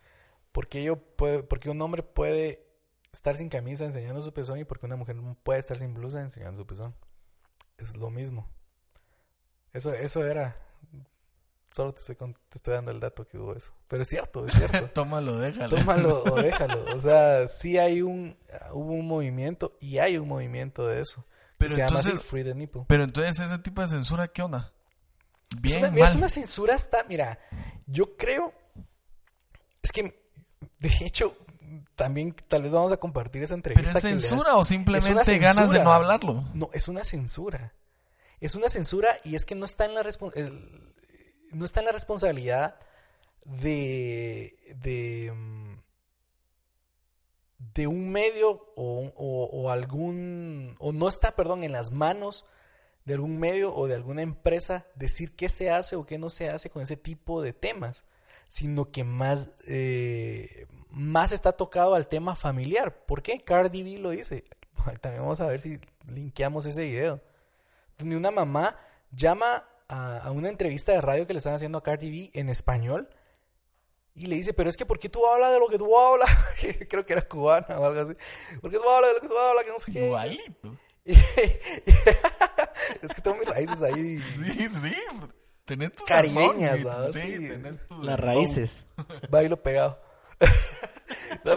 Porque yo puedo, porque un hombre puede estar sin camisa enseñando su pezón y porque una mujer no puede estar sin blusa enseñando su pezón. Es lo mismo. Eso, eso era. Solo te estoy, con- te estoy dando el dato que hubo eso. Pero es cierto, es cierto. *laughs* Tómalo, déjalo. Tómalo o *laughs* déjalo. O sea, sí hay un, hubo un movimiento y hay un movimiento de eso. Pero se llama así entonces, Free the Nipple. pero entonces ese tipo de censura, ¿qué onda? Es Bien, una, mal. es una censura hasta, mira, yo creo, es que, de hecho, también tal vez vamos a compartir esa entrevista. ¿Pero es censura o simplemente ganas de no hablarlo? No, es una censura. Es una censura y es que no está en la, no está en la responsabilidad de, de, mm, de un medio o, o- o algún, o no está, perdón, en las manos de algún medio o de alguna empresa decir qué se hace o qué no se hace con ese tipo de temas, sino que más, eh, más está tocado al tema familiar. ¿Por qué? Cardi B lo dice. *laughs* También vamos a ver si linkeamos ese video. Donde una mamá llama a, a una entrevista de radio que le están haciendo a Cardi B en español y le dice, pero es que ¿por qué tú hablas de lo que tú hablas? *laughs* Creo que era cubana o algo así. ¿Por qué tú hablas de lo que tú hablas? Que no sé qué. Igualito. *laughs* es que tengo mis raíces ahí. Sí, sí. Tenés tu Caribeñas, ¿verdad? Sí, Sí. tenés tu... Las raíces. Bailo pegado. No.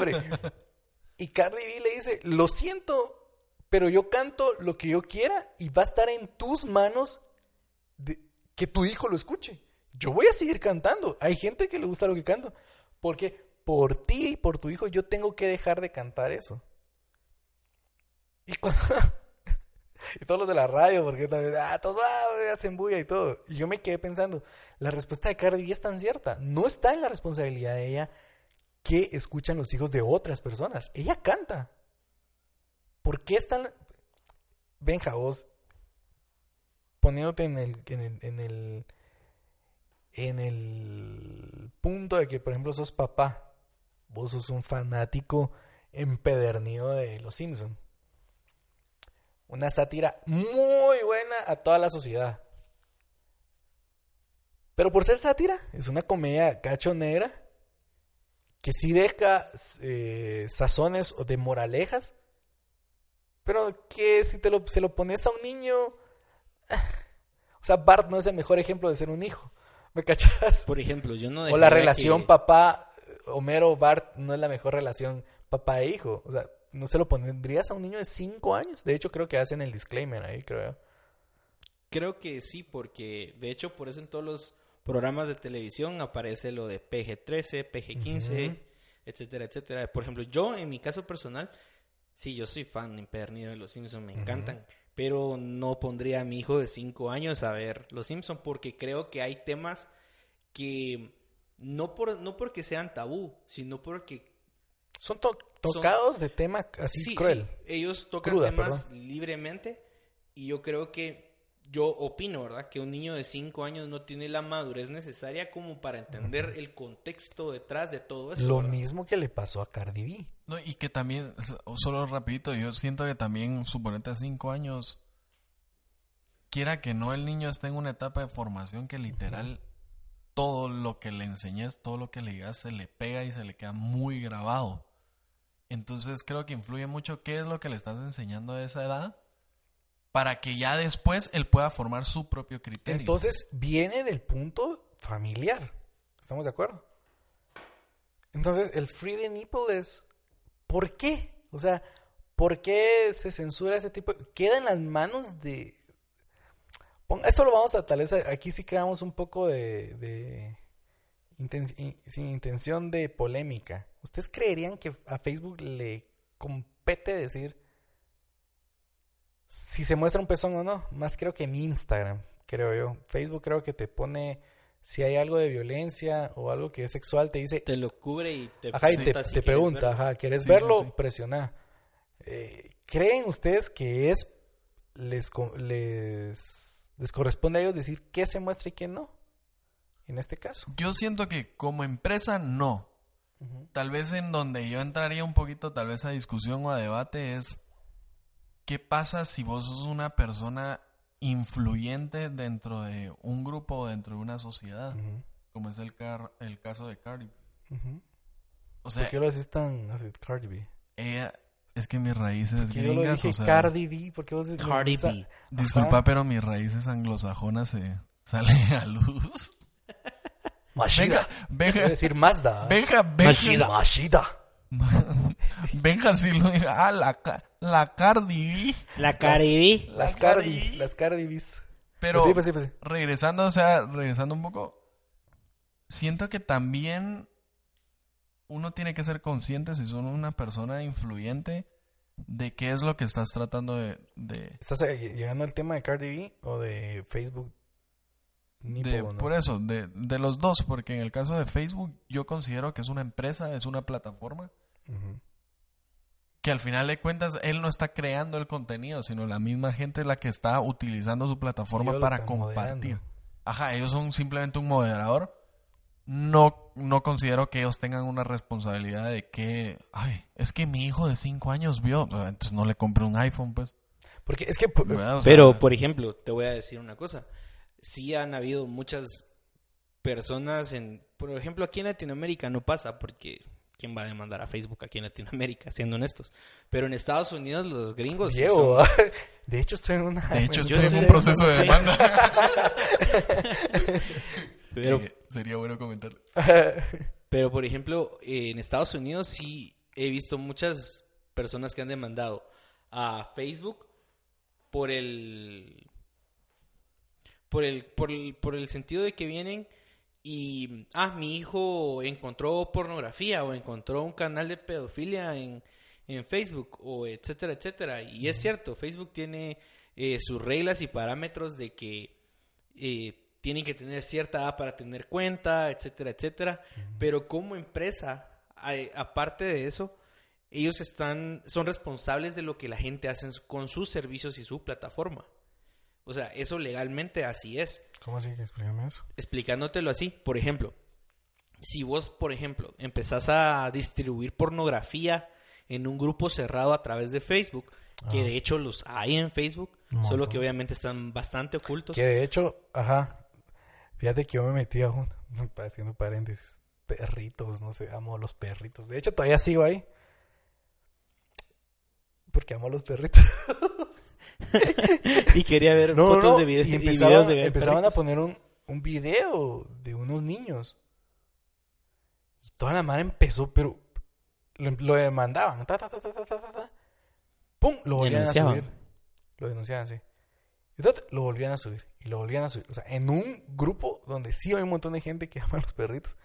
Y Cardi B le dice, lo siento, pero yo canto lo que yo quiera y va a estar en tus manos de- que tu hijo lo escuche. Yo voy a seguir cantando. Hay gente que le gusta lo que canto. Porque por ti y por tu hijo yo tengo que dejar de cantar eso. Y cuando... *laughs* y todos los de la radio, porque también, ah, todos ah, hacen bulla y todo. Y yo me quedé pensando, la respuesta de Cardi es tan cierta. No está en la responsabilidad de ella que escuchan los hijos de otras personas. Ella canta. ¿Por qué están... Benja, vos poniéndote en el, en el, en el, punto de que, por ejemplo, sos papá, vos sos un fanático empedernido de Los Simpson. Una sátira muy buena a toda la sociedad. Pero por ser sátira, es una comedia cachonera que sí deja eh, sazones de moralejas, pero que si te lo, se lo pones a un niño... *sighs* O sea, Bart no es el mejor ejemplo de ser un hijo. ¿Me cachas? Por ejemplo, yo no O la relación que- papá, Homero, Bart, no es la mejor relación papá e hijo. O sea, no se lo pondrías a un niño de 5 años. De hecho, creo que hacen el disclaimer ahí, creo. Creo que sí, porque de hecho por eso en todos los programas de televisión aparece lo de PG-13, PG-15, Ujú. etcétera, etcétera. Por ejemplo, yo en mi caso personal, sí, yo soy fan empedernido de Los Simpsons, me encantan, pero no pondría a mi hijo de 5 años a ver Los Simpsons porque creo que hay temas que no, por, no porque sean tabú, sino porque Son to- tocados de tema así sí, cruel. sí, ellos tocan Cruda, temas libremente y yo creo que yo opino, ¿verdad? Que un niño de 5 años no tiene la madurez necesaria como para entender el contexto detrás de todo eso. Lo ¿verdad? mismo que le pasó a Cardi B. No, y que también, solo rapidito, yo siento que también, suponete a cinco años, quiera que no, el niño está en una etapa de formación que literal todo lo que le enseñes, todo lo que le digas, se le pega y se le queda muy grabado. Entonces creo que influye mucho qué es lo que le estás enseñando a esa edad para que ya después él pueda formar su propio criterio. Entonces viene del punto familiar. ¿Estamos de acuerdo? Entonces el free the nipple es ¿por qué? O sea, ¿por qué se censura ese tipo? Queda en las manos de esto lo vamos a tal vez aquí sí creamos un poco de, de sin intención de polémica. ¿Ustedes creerían que a Facebook le compete decir si se muestra un pezón o no? Más creo que en Instagram, creo yo. Facebook creo que te pone si hay algo de violencia o algo que es sexual, te dice, Te lo cubre y te ajá, y te, pregunta si te quieres pregunta, verlo. ajá, ¿quieres Sí, verlo? sí, sí. Presiona. Eh, ¿Creen ustedes que es les, les corresponde a ellos decir qué se muestra y qué no? En este caso. Yo siento que como empresa no. Tal vez en donde yo entraría un poquito, tal vez a discusión o a debate es qué pasa si vos sos una persona influyente dentro de un grupo o dentro de una sociedad, como es el, car- el caso de Cardi. ujú. O sea, ¿Por qué lo haces tan así, Cardi B? ella, es que mis raíces Que yo lo gringas, dije o sea, Cardi B, ¿por qué vos Cardi B. disculpa, Ajá. pero mis raíces anglosajonas se salen a luz. Mashida. Venga, Quiero venga, decir Mazda. venga, venga. Mashida. Mashida. *laughs* Venga, si lo diga. Ah, la, la Cardi B. La Caribe. Las La Cardi, Cardi. las Cardi B's. Pero Pues sí, pues sí, pues sí. regresando, o sea, regresando un poco, siento que también uno tiene que ser consciente si son una persona influyente de qué es lo que estás tratando de... de, ¿Estás eh, llegando al tema de Cardi B o de Facebook? Nipple, de- ¿o no? Por eso, de, de los dos, porque en el caso de Facebook yo considero que es una empresa, es una plataforma, Ujú. que al final de cuentas él no está creando el contenido, sino la misma gente es la que está utilizando su plataforma Ellos lo para compartir. moderando. Ajá, ellos son simplemente un moderador. No, no considero que ellos tengan una responsabilidad de que, ay, es que mi hijo de 5 años vio, entonces no le compré un iPhone, pues. Porque es que... Pero, por ejemplo, te voy a decir una cosa. Sí han habido muchas personas en... Por ejemplo, aquí en Latinoamérica no pasa porque... ¿Quién va a demandar a Facebook aquí en Latinoamérica, siendo honestos? Pero en Estados Unidos los gringos... sí son- *laughs* de hecho estoy en una... de hecho, yo *laughs* estoy en un proceso de demanda. *laughs* Pero, Eh, sería bueno comentar. pero, por ejemplo, eh, en Estados Unidos sí he visto muchas personas que han demandado a Facebook por el... Por el, por el, por el sentido de que vienen y, ah, mi hijo encontró pornografía o encontró un canal de pedofilia en, en Facebook o etcétera, etcétera. Y es cierto, Facebook tiene eh, sus reglas y parámetros de que eh, tienen que tener cierta edad para tener cuenta, etcétera, etcétera. Pero como empresa, aparte de eso, ellos están, son responsables de lo que la gente hace con sus servicios y su plataforma. O sea, eso legalmente así es ¿Cómo así? Explícame eso. explicándotelo así, por ejemplo, si vos, por ejemplo, empezás a distribuir pornografía en un grupo cerrado a través de Facebook, que de hecho los hay en Facebook, solo que obviamente están bastante ocultos. Que de hecho, ajá. Fíjate que yo me metí a un, *laughs* haciendo paréntesis, perritos, no sé, amo a los perritos. De hecho, todavía sigo ahí. Porque amo a los perritos. *laughs* y quería ver No, fotos no, de vide- y y empezaban, videos de empezaban a poner un, un video de unos niños. Y toda la mano empezó, pero lo, lo demandaban. Ta, ta, ta, ta, ta, ta, ta, ta. ¡Pum! Lo volvían a subir. Lo denunciaban, sí. Y ta, lo volvían a subir. Y lo volvían a subir. O sea, en un grupo donde sí hay un montón de gente que ama a los perritos,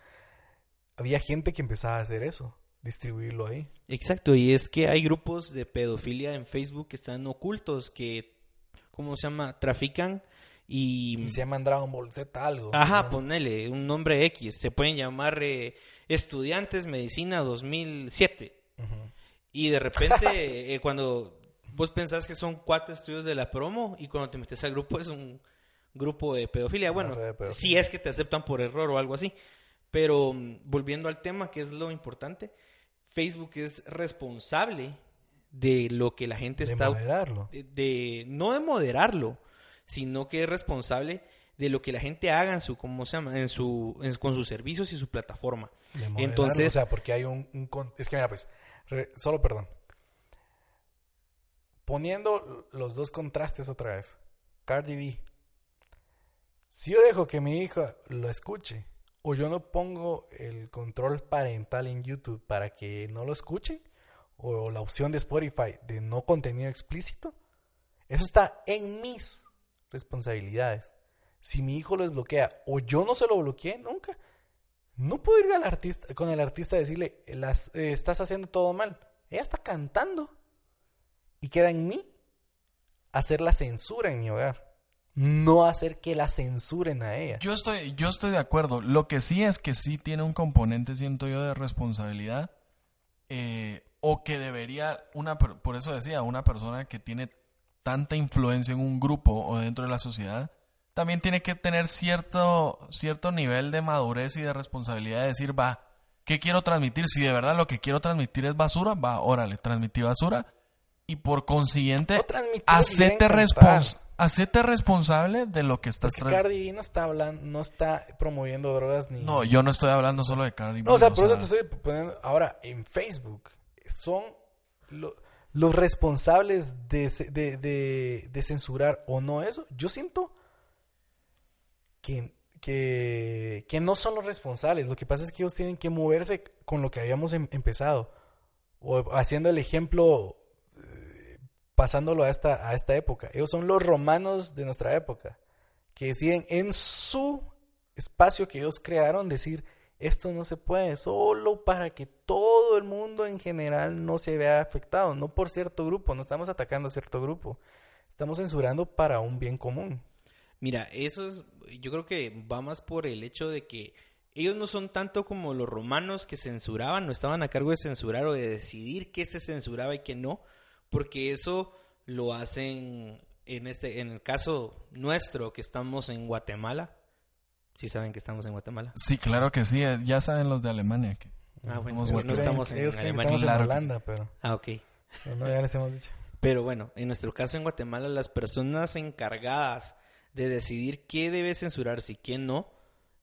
había gente que empezaba a hacer eso. Distribuirlo ahí. Exacto, y es que hay grupos de pedofilia en Facebook que están ocultos, que, ¿cómo se llama? Trafican y... Y se llaman Dragon Ball Z algo. Ajá, ¿no? ponele un nombre X. Se pueden llamar eh, Estudiantes Medicina 2007. Ujú. Y de repente, *laughs* eh, cuando vos pensás que son cuatro estudios de la promo y cuando te metes al grupo es un grupo de pedofilia. Bueno, red de pedofilia. si es que te aceptan por error o algo así. Pero mm, volviendo al tema, que es lo importante, Facebook es responsable de lo que la gente De está moderarlo. de, de- no de moderarlo, sino que es responsable de lo que la gente haga en su cómo se llama, en su en- con sus servicios y su plataforma. de moderarlo, Entonces- O sea, porque hay un... es que mira, pues... re- solo perdón. Poniendo los dos contrastes otra vez. Cardi B. Si yo dejo que mi hija lo escuche, o yo no pongo el control parental en YouTube para que no lo escuche, o la opción de Spotify de no contenido explícito, eso está en mis responsabilidades. Si mi hijo lo desbloquea o yo no se lo bloqueé nunca, no puedo ir al artista, con el artista a decirle, "Las- eh, estás haciendo todo mal. Ella está cantando. Y queda en mí hacer la censura en mi hogar. No hacer que la censuren a ella. Yo estoy, yo estoy de acuerdo. Lo que sí es que sí tiene un componente, siento yo, de responsabilidad. eh, o que debería, una, por eso decía, una persona que tiene tanta influencia en un grupo o dentro de la sociedad, también tiene que tener cierto, cierto nivel de madurez y de responsabilidad de decir, va, ¿qué quiero transmitir? Si de verdad lo que quiero transmitir es basura, va, órale, transmití basura. Y por consiguiente, hacete, bien respons- cantar. Hacete responsable de lo que estás Porque Cardi B no está hablando, no está promoviendo drogas ni. No, yo no estoy hablando solo de Cardi B. No, o sea, o por eso te estoy poniendo. Ahora, en Facebook, son lo- los responsables de, de, de- de censurar o no eso. Yo siento que, que, que no son los responsables. Lo que pasa es que ellos tienen que moverse con lo que habíamos em- empezado. O haciendo el ejemplo, pasándolo a esta, a esta época. Ellos son los romanos de nuestra época. Que deciden en su espacio que ellos crearon decir esto no se puede, solo para que todo el mundo en general no se vea afectado, no por cierto grupo, no estamos atacando a cierto grupo, estamos censurando para un bien común. Mira, eso es, yo creo que va más por el hecho de que ellos no son tanto como los romanos que censuraban, no estaban a cargo de censurar o de decidir qué se censuraba y qué no, porque eso lo hacen en este, en el caso nuestro que estamos en Guatemala. Sí saben que estamos en Guatemala. Sí, claro que sí. eh, Ya saben los de Alemania. Que... Ah, bueno, Somos pues no estamos en ellos que Alemania. estamos Claro en Holanda, pero Ah, ok. pero no, ya les hemos dicho. Pero bueno, en nuestro caso en Guatemala, las personas encargadas de decidir qué debe censurarse y qué no,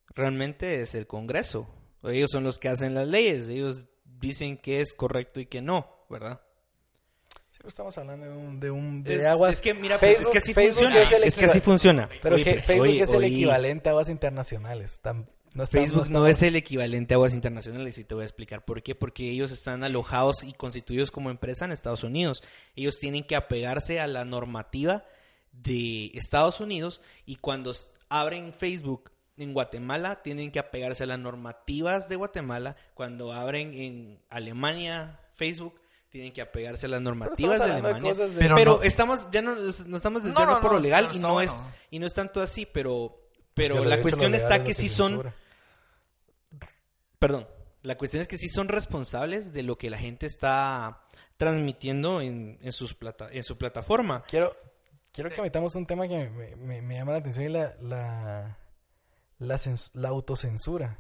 realmente es el Congreso. Ellos son los que hacen las leyes, ellos dicen qué es correcto y qué no, ¿verdad? Siempre estamos hablando de un, de, un, de Es, aguas. es que mira, pues, es Facebook- que así Facebook funciona. es Es, que así funciona. Pero Oye, que pues, Facebook oye, es el oye, equivalente a aguas internacionales. Tam- no está- Facebook no, estamos- es el equivalente a aguas internacionales y te voy a explicar por qué. Porque ellos están alojados y constituidos como empresa en Estados Unidos. Ellos tienen que apegarse a la normativa de Estados Unidos y cuando abren Facebook en Guatemala tienen que apegarse a las normativas de Guatemala. Cuando abren en Alemania Facebook tienen que apegarse a las pero normativas estamos de Alemania. de- Pero Pero no- estamos, ya no nos estamos No, desviando no, por lo no, legal pero y no bueno. es y no es tanto así, pero Es pero que la cuestión está que sí son. Perdón, la cuestión es que sí son responsables de lo que la gente está transmitiendo en, en sus plata, en su plataforma. Quiero, quiero que metamos un tema que me, me- me llama la atención y la, la, la autocensura.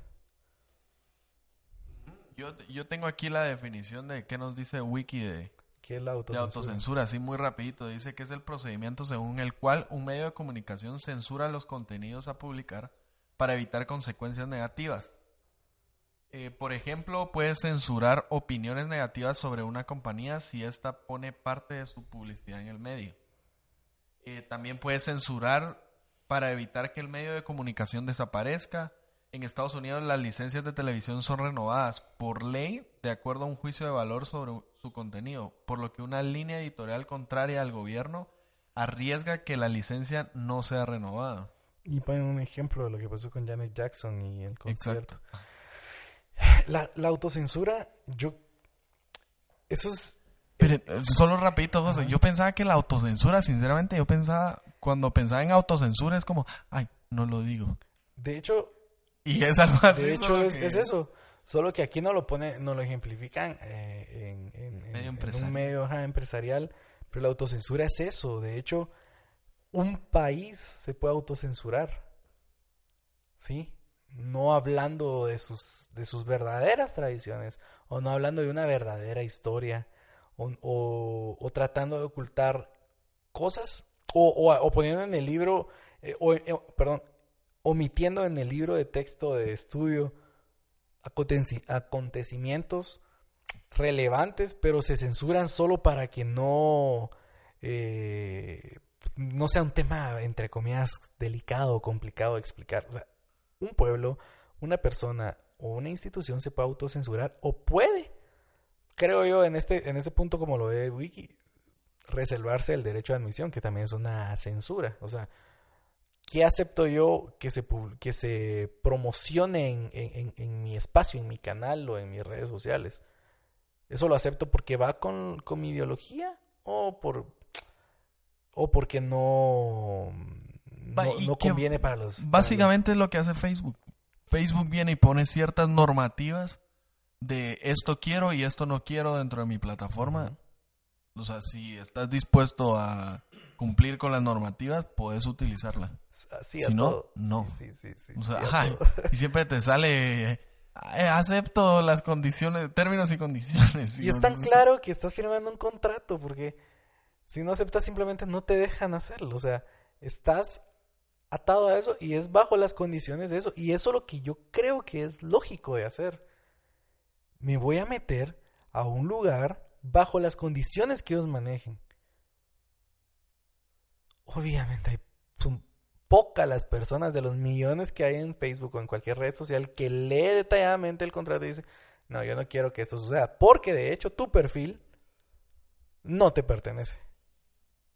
Yo, yo tengo aquí la definición de qué nos dice Wiki de, ¿Qué es la de autocensura? así muy rapidito. Dice que es el procedimiento según el cual un medio de comunicación censura los contenidos a publicar para evitar consecuencias negativas. Eh, por ejemplo, puedes censurar opiniones negativas sobre una compañía si ésta pone parte de su publicidad en el medio. Eh, también puedes censurar para evitar que el medio de comunicación desaparezca. En Estados Unidos las licencias de televisión son renovadas por ley de acuerdo a un juicio de valor sobre su contenido, por lo que una línea editorial contraria al gobierno arriesga que la licencia no sea renovada. Y ponen un ejemplo de lo que pasó con Janet Jackson y el concierto. Exacto. La, la autocensura, yo... Eso es... Pero eh, solo rapidito, José. Yo pensaba que la autocensura, sinceramente, yo pensaba, cuando pensaba en autocensura es como, ay, no lo digo. De hecho, Y es algo así. de hecho es, que- es eso. Solo que aquí no lo pone, no lo ejemplifican eh, en, en- en- Medio en empresarial. un medio ajá, empresarial. Pero la autocensura es eso. De hecho, un país se puede autocensurar. ¿Sí? No hablando de sus, de sus verdaderas tradiciones. O no hablando de una verdadera historia. O, o- o tratando de ocultar cosas. O, o- o poniendo en el libro. eh, o, eh, perdón. Omitiendo en el libro de texto de estudio aconteci- acontecimientos relevantes, pero se censuran solo para que no, eh, no sea un tema, entre comillas, delicado o complicado de explicar. O sea, un pueblo, una persona o una institución se puede autocensurar o puede, creo yo, en este, en este punto, como lo ve Wiki, reservarse el derecho de admisión, que también es una censura. O sea, ¿qué acepto yo que se, que se promocione en, en- mi espacio, en mi canal o en mis redes sociales? ¿Eso lo acepto porque va con, con mi ideología o por o porque no, no, conviene para los... para Básicamente es lo que hace Facebook. Facebook viene y pone ciertas normativas de esto quiero y esto no quiero dentro de mi plataforma. O sea, si estás dispuesto a cumplir con las normativas, puedes utilizarla. así si no, todo. no. Sí, sí, sí, sí, O sea, sí a ajá, todo. y siempre te sale, acepto las condiciones, términos y condiciones. Y es tan claro que estás firmando un contrato porque si no aceptas simplemente no te dejan hacerlo. O sea, estás atado a eso y es bajo las condiciones de eso. Y eso es lo que yo creo que es lógico de hacer. Me voy a meter a un lugar bajo las condiciones que ellos manejen. Obviamente hay, son pocas las personas de los millones que hay en Facebook o en cualquier red social que lee detalladamente el contrato y dice, no, yo no quiero que esto suceda. Porque de hecho tu perfil no te pertenece.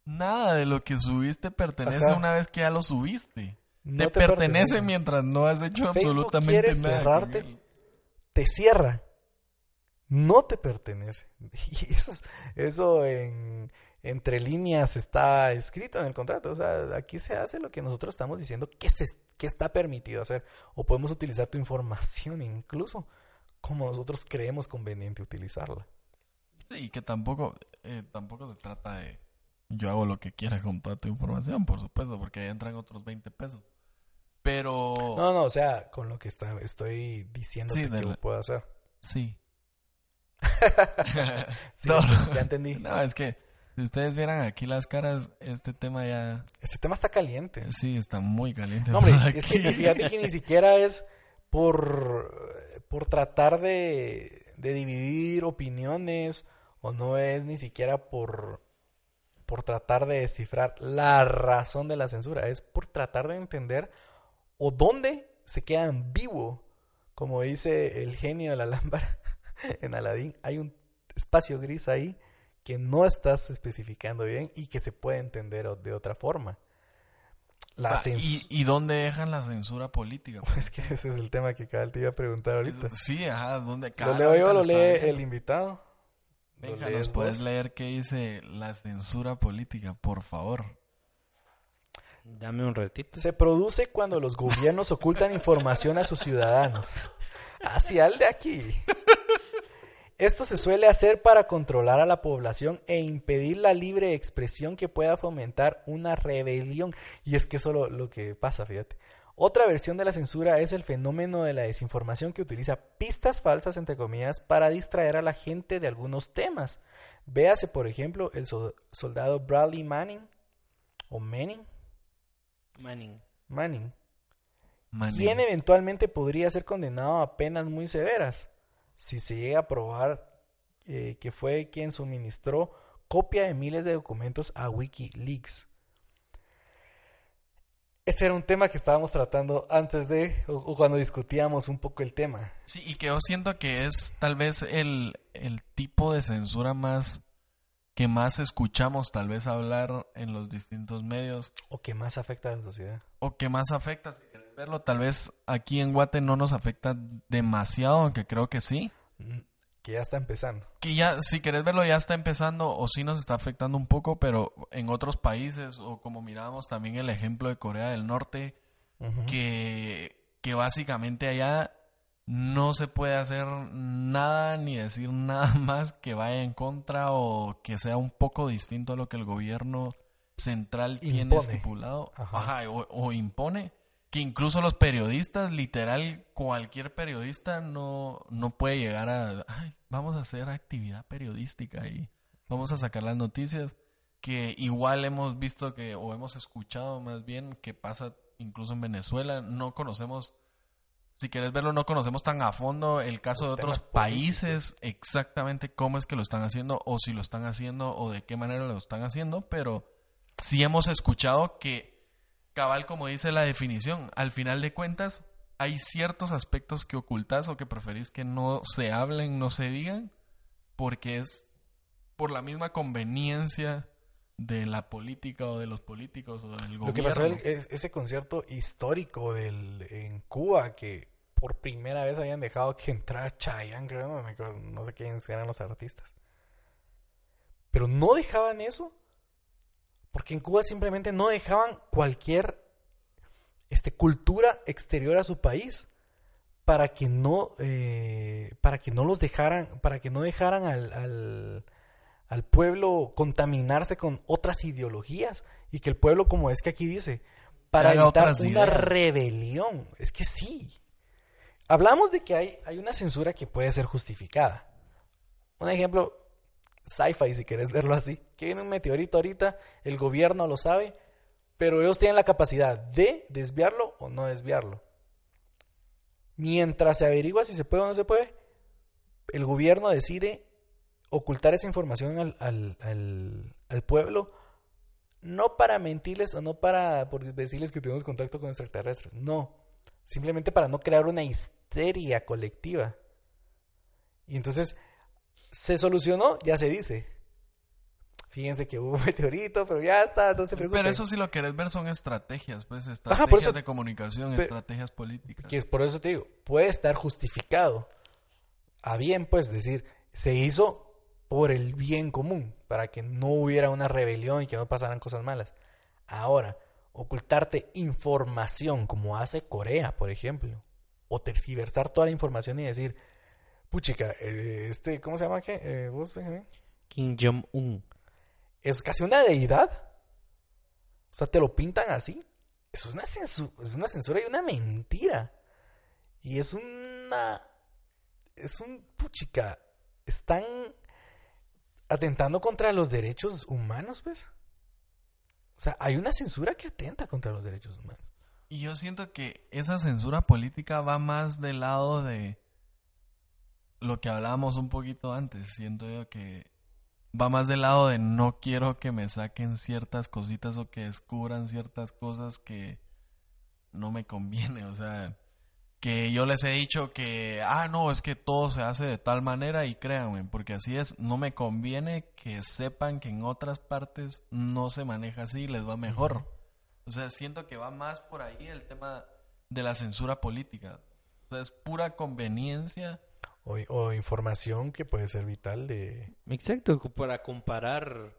Nada de lo que subiste pertenece Ajá. una vez que ya lo subiste. No te, pertenece mientras no has hecho Facebook absolutamente quiere nada. cerrarte. Te cierra. No te pertenece. *laughs* Y eso, es- eso en, entre líneas está escrito en el contrato. O sea, aquí se hace lo que nosotros estamos diciendo que, se, que está permitido hacer. O podemos utilizar tu información incluso como nosotros creemos conveniente utilizarla. Sí, que tampoco, eh, tampoco se trata de yo hago lo que quiera con toda tu información, por supuesto, porque ahí entran otros 20 pesos. Pero No, no, o sea, con lo que está, estoy diciendo Sí, que lo puedo hacer. sí. *laughs* Sí, *laughs* No, ya- no. ya entendí. No, es que si ustedes vieran aquí las caras, este tema ya Este tema está caliente. sí está muy caliente. No, hombre, es que fíjate que ni siquiera es por, por tratar de, de dividir opiniones o no es ni siquiera por, por tratar de descifrar la razón de la censura, es por tratar de entender o dónde se quedan vivo, como dice el genio de la *laughs* lámpara en Aladdin, hay un espacio gris ahí que no estás especificando bien y que se puede entender de otra forma. La cens- ¿y, ¿Y dónde dejan la censura política? *laughs* es que ese es el tema que cada te iba a preguntar ahorita. Sí, ajá, ¿dónde ¿Lo Cabal, leo yo lo lee viendo. el invitado? ¿Lo Venga, nos puedes vos? leer qué dice la censura política, por favor. Dame un ratito. Se produce cuando los gobiernos ocultan información a sus ciudadanos. Hacia el de aquí. *laughs* Esto se suele hacer para controlar a la población e impedir la libre expresión que pueda fomentar una rebelión. Y es que eso lo, lo que pasa, fíjate. Otra versión de la censura es el fenómeno de la desinformación que utiliza pistas falsas, entre comillas, para distraer a la gente de algunos temas. Véase, por ejemplo, el so- soldado Bradley Manning, o Manning, Manning. Manning, Manín. ¿quién eventualmente podría ser condenado a penas muy severas si se llega a probar eh, que fue quien suministró copia de miles de documentos a Wikileaks? Ese era un tema que estábamos tratando antes de, o, o cuando discutíamos un poco el tema. Sí, y que yo siento que es tal vez el, el tipo de censura más que más escuchamos tal vez hablar en los distintos medios O que más afecta a la sociedad. o que más afecta. Verlo, tal vez aquí en Guate no nos afecta demasiado, aunque creo que sí. Mm, Que ya está empezando. Que ya, si querés verlo, ya está empezando o sí nos está afectando un poco, pero en otros países, o como mirábamos también el ejemplo de Corea del Norte, que, que básicamente allá no se puede hacer nada ni decir *laughs* nada más que vaya en contra o que sea un poco distinto a lo que el gobierno central tiene estipulado Ajá. Ajá, o, o impone que incluso los periodistas, literal, cualquier periodista no, no puede llegar a, "Ay, vamos a hacer actividad periodística y vamos a sacar las noticias, que igual hemos visto que, o hemos escuchado más bien, que pasa incluso en Venezuela, no conocemos, si quieres verlo, no conocemos tan a fondo el caso Los de otros países, exactamente cómo es que lo están haciendo, o si lo están haciendo, o de qué manera lo están haciendo, pero sí hemos escuchado que cabal como dice la definición, al final de cuentas hay ciertos aspectos que ocultas o que preferís que no se hablen, no se digan, porque es por la misma conveniencia de la política o de los políticos o del gobierno. Lo que pasó es- ese concierto histórico del, en Cuba que por primera vez habían dejado que entrara Chayanne, creo, no sé quiénes eran los artistas. Pero no dejaban eso, porque en Cuba simplemente no dejaban cualquier este, cultura exterior a su país para que no eh, para que no los dejaran para que no dejaran al, al, al pueblo contaminarse con otras ideologías y que el pueblo como es que aquí dice para evitar una rebelión. Es que sí. Hablamos de que hay, hay una censura que puede ser justificada. Un ejemplo sci-fi si quieres verlo así. Que viene un meteorito ahorita el gobierno lo sabe pero ellos tienen la capacidad de desviarlo o no desviarlo. Mientras se averigua si se puede o no se puede, el gobierno decide ocultar esa información al, al- al- pueblo, no para mentirles o no para por decirles que tuvimos contacto con extraterrestres, no, simplemente para no crear una histeria colectiva. Y entonces, ¿se solucionó? Ya se dice. Fíjense que hubo un *laughs* meteorito, pero ya está, no se preocupen. Pero eso si lo querés ver son estrategias, pues estrategias Ajá, por eso- de comunicación, Pero- estrategias políticas. Que es por eso te digo, puede estar justificado. A bien, pues, decir, se hizo por el bien común, para que no hubiera una rebelión y que no pasaran cosas malas. Ahora, ocultarte información, como hace Corea, por ejemplo, o tergiversar toda la información y decir, puchica, eh, este, ¿cómo se llama? ¿Qué? Eh, ¿Vos, Benjamín? Kim Jong-un. Es casi una deidad. O sea, te lo pintan así. Eso es una, censu- es una censura y una mentira. Y es una... Es un... Puchica. Están atentando contra los derechos humanos, pues. O sea, hay una censura que atenta contra los derechos humanos. Y yo siento que esa censura política va más del lado de lo que hablábamos un poquito antes. Siento yo que va más del lado de no quiero que me saquen ciertas cositas o que descubran ciertas cosas que no me conviene. O sea, que yo les he dicho que, ah, no, es que todo se hace de tal manera y créanme, porque así es, no me conviene que sepan que en otras partes no se maneja así y les va mejor. O sea, siento que va más por ahí el tema de la censura política. O sea, es pura conveniencia. O, o información que puede ser vital de... Exacto, para comparar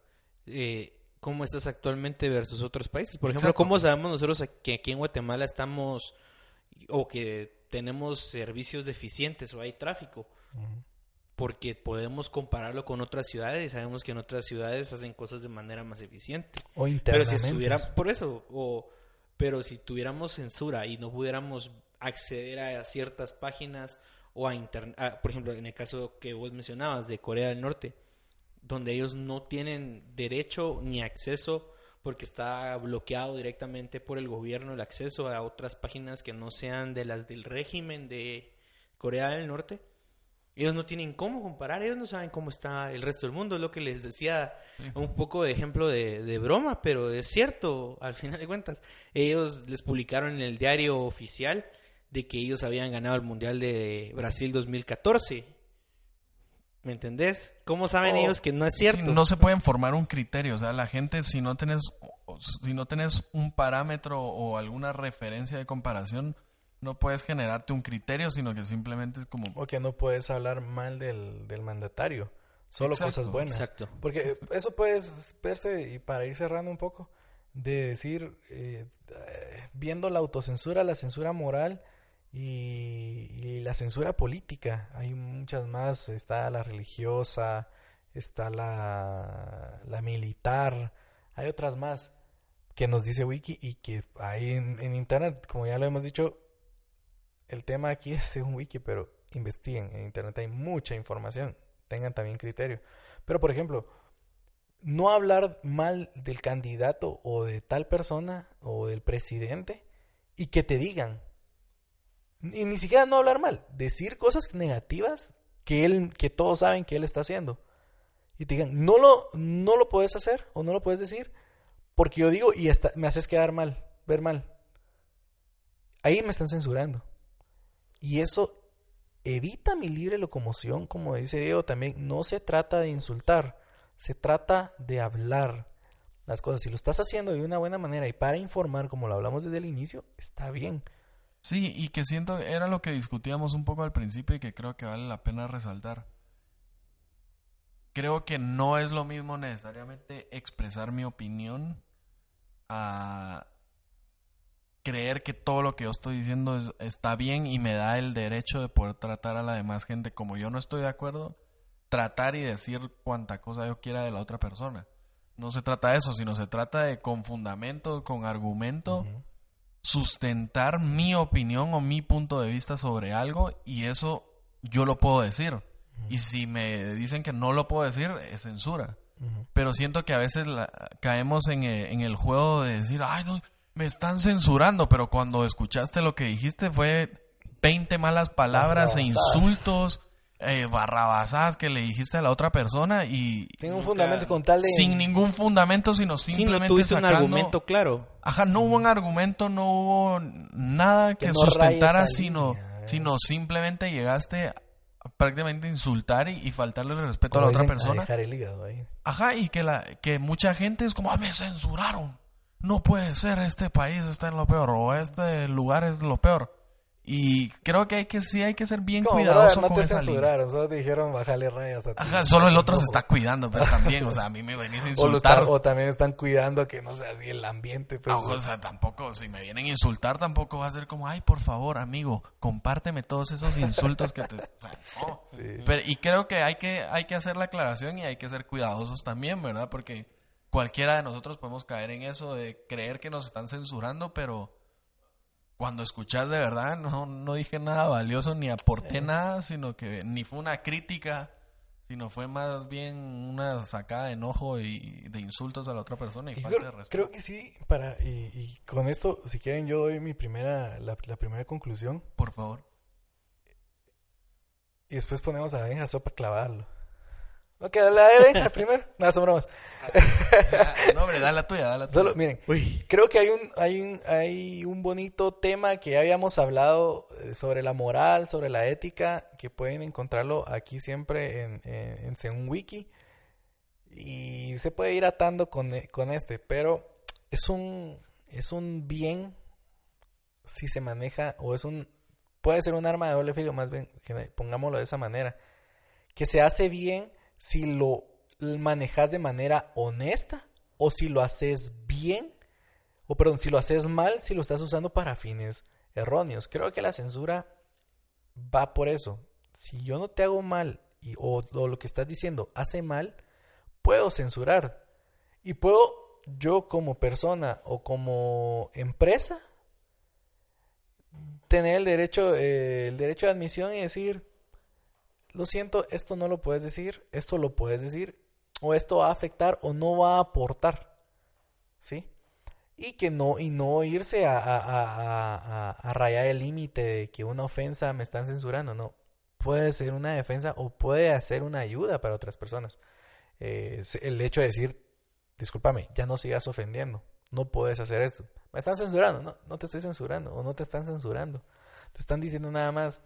eh, cómo estás actualmente versus otros países. Por ejemplo. ¿cómo sabemos nosotros que aquí en Guatemala estamos o que tenemos servicios deficientes o hay tráfico? Porque podemos compararlo con otras ciudades y sabemos que en otras ciudades hacen cosas de manera más eficiente. O Pero si estuviera, por eso, o, pero si tuviéramos censura y no pudiéramos acceder a ciertas páginas o a internet, por ejemplo, en el caso que vos mencionabas de Corea del Norte, donde ellos no tienen derecho ni acceso porque está bloqueado directamente por el gobierno el acceso a otras páginas que no sean de las del régimen de Corea del Norte. Ellos no tienen cómo comparar, ellos no saben cómo está el resto del mundo. Es lo que les decía un poco de ejemplo de, de broma, pero es cierto, al final de cuentas. Ellos les publicaron en el diario oficial de que ellos habían ganado el Mundial de Brasil 2014. ¿Me entendés? ¿Cómo saben Oh, ellos que no es cierto? No se pueden formar un criterio. O sea, la gente, si no tenés, si no tenés un parámetro o alguna referencia de comparación, no puedes generarte un criterio, sino que simplemente es como... O que no puedes hablar mal del, del mandatario. Solo Exacto, cosas buenas. exacto. Porque eso puedes verse, y para ir cerrando un poco, de decir, eh, eh, viendo la autocensura, la censura moral y, la censura política. Hay muchas más. Está la religiosa, está la, la militar, hay otras más que nos dice Wiki y que hay en, en Internet, como ya lo hemos dicho, el tema aquí es según Wiki, pero investiguen. En Internet hay mucha información. Tengan también criterio. Pero, por ejemplo, no hablar mal del candidato o de tal persona o del presidente y que te digan. Y ni siquiera no hablar mal, decir cosas negativas que él, que todos saben que él está haciendo. Y te digan, no lo, no lo puedes hacer o no lo puedes decir porque yo digo y me haces quedar mal, ver mal. Ahí me están censurando. Y eso evita mi libre locomoción, como dice Diego también. No se trata de insultar, se trata de hablar las cosas. Si lo estás haciendo de una buena manera y para informar, como lo hablamos desde el inicio, está bien. Sí, y que siento, era lo que discutíamos un poco al principio y que creo que vale la pena resaltar. Creo que no es lo mismo necesariamente expresar mi opinión a creer que todo lo que yo estoy diciendo es- está bien y me da el derecho de poder tratar a la demás gente como yo no estoy de acuerdo, tratar y decir cuanta cosa yo quiera de la otra persona. No se trata de eso, sino se trata de con fundamento, con argumento, sustentar mi opinión o mi punto de vista sobre algo y eso yo lo puedo decir. Y si me dicen que no lo puedo decir, es censura. Pero siento que a veces la- caemos en, eh, en el juego de decir, ay, no, me están censurando, pero cuando escuchaste lo que dijiste fue 20 malas palabras e insultos, eh, barrabasadas que le dijiste a la otra persona y Tengo un Nunca- fundamento con tal de... sin ningún fundamento, sino Sí, no simplemente tuviste un argumento claro. Ajá, no hubo un argumento, no hubo nada que, Que no sustentara, sino, línea, sino simplemente llegaste a prácticamente insultar y, y faltarle el respeto como a la otra persona. dejar el hígado ahí. Ajá, y que la que mucha gente es como, ah, me censuraron. No puede ser, este país está en lo peor o este lugar es lo peor. Y creo que hay que sí hay que ser bien Como, cuidadoso brother, no con te esa línea. censuraron, solo te dijeron bajarle rayas a ti. Ajá, solo el otro se *laughs* está cuidando, pero también, o sea, a mí me venís a O, insultar. o también están cuidando que no sea así el ambiente. Pues, Ah, o sea, tampoco, si me vienen a insultar, tampoco va a ser como, ay, por favor, amigo, compárteme todos esos insultos que te... o sea, no. *laughs* Sí. Pero, y creo que hay, que hay que hacer la aclaración y hay que ser cuidadosos también, ¿verdad? Porque cualquiera de nosotros podemos caer en eso de creer que nos están censurando, pero cuando escuchas de verdad, no, no dije nada valioso ni aporté nada, sino que ni fue una crítica, sino fue más bien una sacada de enojo y de insultos a la otra persona y, Y falta de creo, respeto. creo que sí, para, y, y con esto, si quieren, yo doy mi primera, la, la primera conclusión Por favor. y después ponemos a Benja para clavarlo. Ok, la de Benja primero. Nada, son bromas. *laughs* no, hombre, da la tuya, da la tuya. Solo, miren, creo que hay un, hay un, hay un bonito tema que ya habíamos hablado eh, sobre la moral, sobre la ética, que pueden encontrarlo aquí siempre en, en, en Según Wiki. Y se puede ir atando con, e- con este, pero es un, es un bien si se maneja, o es un, puede ser un arma de doble filo, más bien, que pongámoslo de esa manera, que se hace bien si lo manejas de manera honesta o si lo haces bien, o perdón, si lo haces mal, si lo estás usando para fines erróneos. Creo que la censura va por eso. Si yo no te hago mal y, o, lo que estás diciendo hace mal, puedo censurar. Y puedo yo como persona o como empresa tener el derecho, eh, el derecho de admisión y decir, lo siento, esto no lo puedes decir, esto lo puedes decir, o esto va a afectar o no va a aportar. ¿sí? Y que no, y no irse a, a, a, a, rayar el límite de que una ofensa me están censurando, no. Puede ser una defensa o puede ser una ayuda para otras personas. Eh, el hecho de decir, discúlpame, ya no sigas ofendiendo, no puedes hacer esto. Me están censurando, no, no te estoy censurando o no te están censurando. Te están diciendo nada más,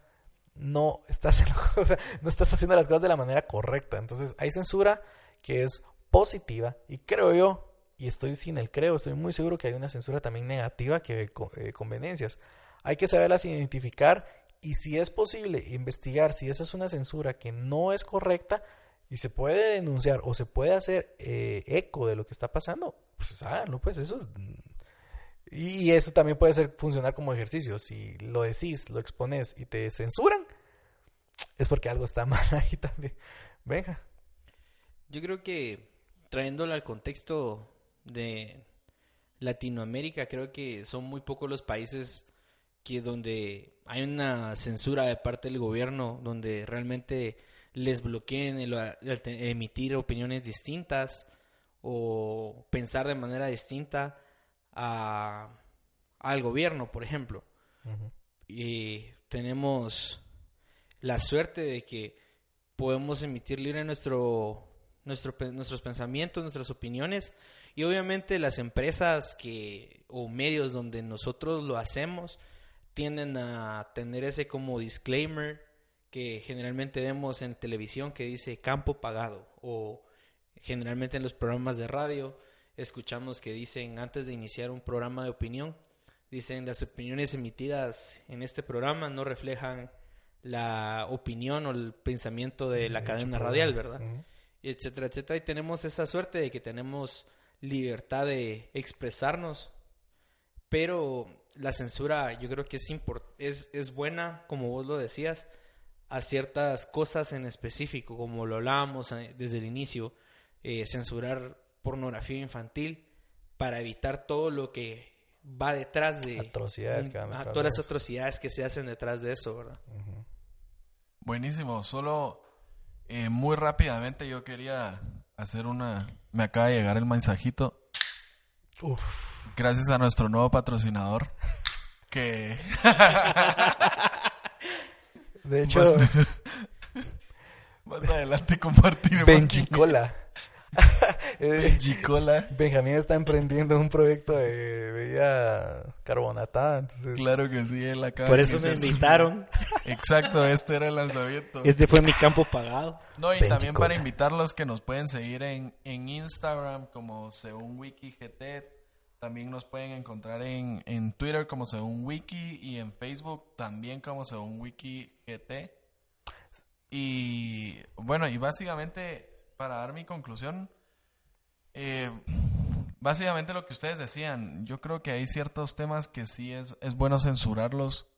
no estás, *laughs* no estás haciendo las cosas de la manera correcta. Entonces hay censura que es positiva y creo yo, y estoy sin el creo, estoy muy seguro que hay una censura también negativa que eh, conveniencias. Hay que saberlas identificar y si es posible investigar si esa es una censura que no es correcta y se puede denunciar o se puede hacer eh, eco de lo que está pasando, pues háganlo, pues eso es- y eso también puede ser funcionar como ejercicio. Si lo decís, lo expones y te censuran, es porque algo está *laughs* mal ahí también. Venga. Yo creo que trayéndolo al contexto de Latinoamérica, creo que son muy pocos los países que donde hay una censura de parte del gobierno, donde realmente les bloqueen emitir opiniones distintas o pensar de manera distinta a, al gobierno, por ejemplo. Y tenemos la suerte de que podemos emitir libre nuestro, nuestro, nuestros pensamientos, nuestras opiniones. Y obviamente las empresas que, o medios donde nosotros lo hacemos tienden a tener ese como disclaimer que generalmente vemos en televisión que dice campo pagado o generalmente en los programas de radio escuchamos que dicen antes de iniciar un programa de opinión dicen las opiniones emitidas en este programa no reflejan la opinión o el pensamiento de la De cadena hecho, radial. ¿verdad? Etcétera, etcétera. Y tenemos esa suerte de que tenemos libertad de expresarnos, pero la censura yo creo que es, es, es buena, como vos lo decías, a ciertas cosas en específico, como lo hablábamos eh, desde el inicio, eh, censurar pornografía infantil para evitar todo lo que va detrás de Atrocidades que van a detrás todas de las atrocidades que se hacen detrás de eso, ¿verdad? Buenísimo, solo eh, muy rápidamente yo quería hacer una... Me acaba de llegar el mensajito. Uf. Gracias a nuestro nuevo patrocinador. Que... *laughs* De *laughs* hecho, Más, *laughs* más adelante compartiremos. Eh, es. Benjicola. Benjamín está emprendiendo un proyecto de bebida carbonatada, entonces Claro que sí, él acaba Por de eso me su- invitaron. *laughs* Exacto, este era el lanzamiento. Este fue mi campo pagado. No, y Benjicola. también para invitarlos que nos pueden seguir en, en Instagram como según WikiGT. También nos pueden encontrar en, en Twitter como según Wiki y en Facebook también como según WikiGT. Y bueno, y básicamente para dar mi conclusión, eh, básicamente lo que ustedes decían, yo creo que hay ciertos temas que sí es, es bueno censurarlos.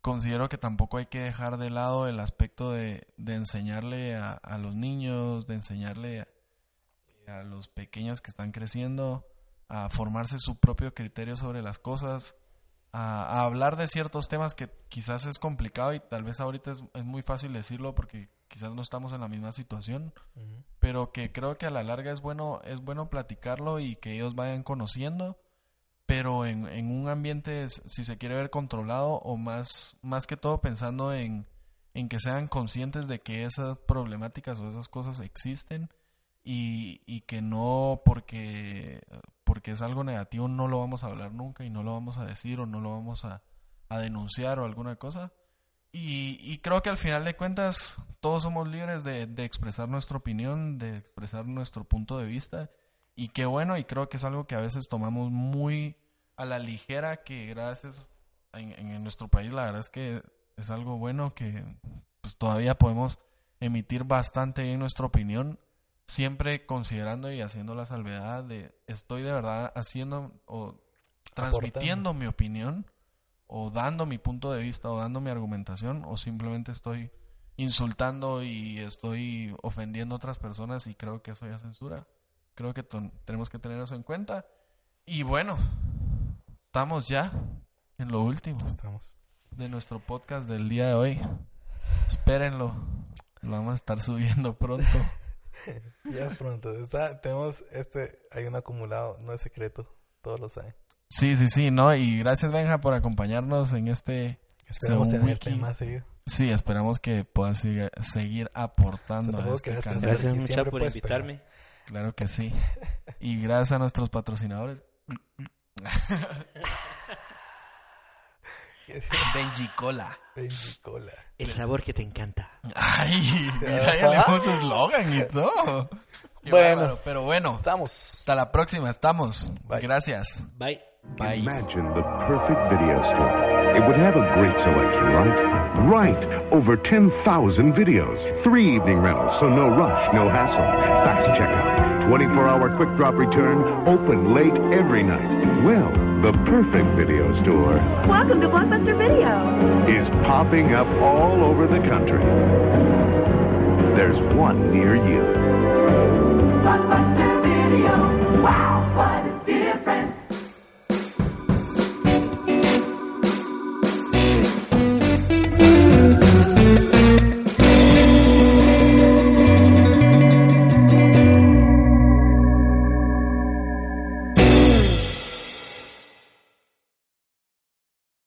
Considero que tampoco hay que dejar de lado el aspecto de, de enseñarle a, a los niños, de enseñarle a, los pequeños que están creciendo a formarse su propio criterio sobre las cosas, a, a hablar de ciertos temas que quizás es complicado y tal vez ahorita es, es muy fácil decirlo porque quizás no estamos en la misma situación, pero que creo que a la larga es bueno, es bueno platicarlo y que ellos vayan conociendo, pero en, en un ambiente, si se quiere ver controlado, o más, más que todo pensando en, en que sean conscientes de que esas problemáticas o esas cosas existen y, y que no porque, porque es algo negativo no lo vamos a hablar nunca y no lo vamos a decir o no lo vamos a, a denunciar o alguna cosa. Y, y creo que al final de cuentas todos somos libres de, de expresar nuestra opinión, de expresar nuestro punto de vista. Y qué bueno, y creo que es algo que a veces tomamos muy a la ligera, que gracias en, en nuestro país la verdad es que es algo bueno que pues todavía podemos emitir bastante bien nuestra opinión, siempre considerando y haciendo la salvedad de estoy de verdad haciendo o transmitiendo mi opinión o dando mi punto de vista o dando mi argumentación o simplemente estoy insultando y estoy ofendiendo a otras personas y creo que eso ya censura. Creo que tenemos que tener eso en cuenta. Y bueno, estamos ya en lo último Estamos. de nuestro podcast del día de hoy. Espérenlo. Lo vamos a estar subiendo pronto. *laughs* Ya pronto. Está, tenemos este, hay un acumulado, no es secreto, todos lo saben. Sí, sí, sí, ¿no? Y gracias, Benja, por acompañarnos en este... Esperamos Según tenerte Wiki. más seguido. Sí, esperamos que puedas seguir aportando a este canal. Gracias Aquí mucha siempre por invitarme. Claro que sí. *laughs* Y gracias a nuestros patrocinadores. *laughs* Benji Cola. Benji Cola. El sabor que te encanta. Ay, mira, ya le puso eslogan y todo. Qué Bueno. bárbaro, pero bueno, Estamos. hasta la próxima, estamos. Bye. Gracias. Bye. Bye. Imagine the perfect video store. It would have a great selection, right? Right. Over 10,000 videos. Three evening rentals, so no rush, no hassle. Fast checkout. 24-hour quick drop return. Open late every night. Well, the perfect video store Welcome to Blockbuster Video. is popping up all over the country. There's one near you. Blockbuster Video. Wow, what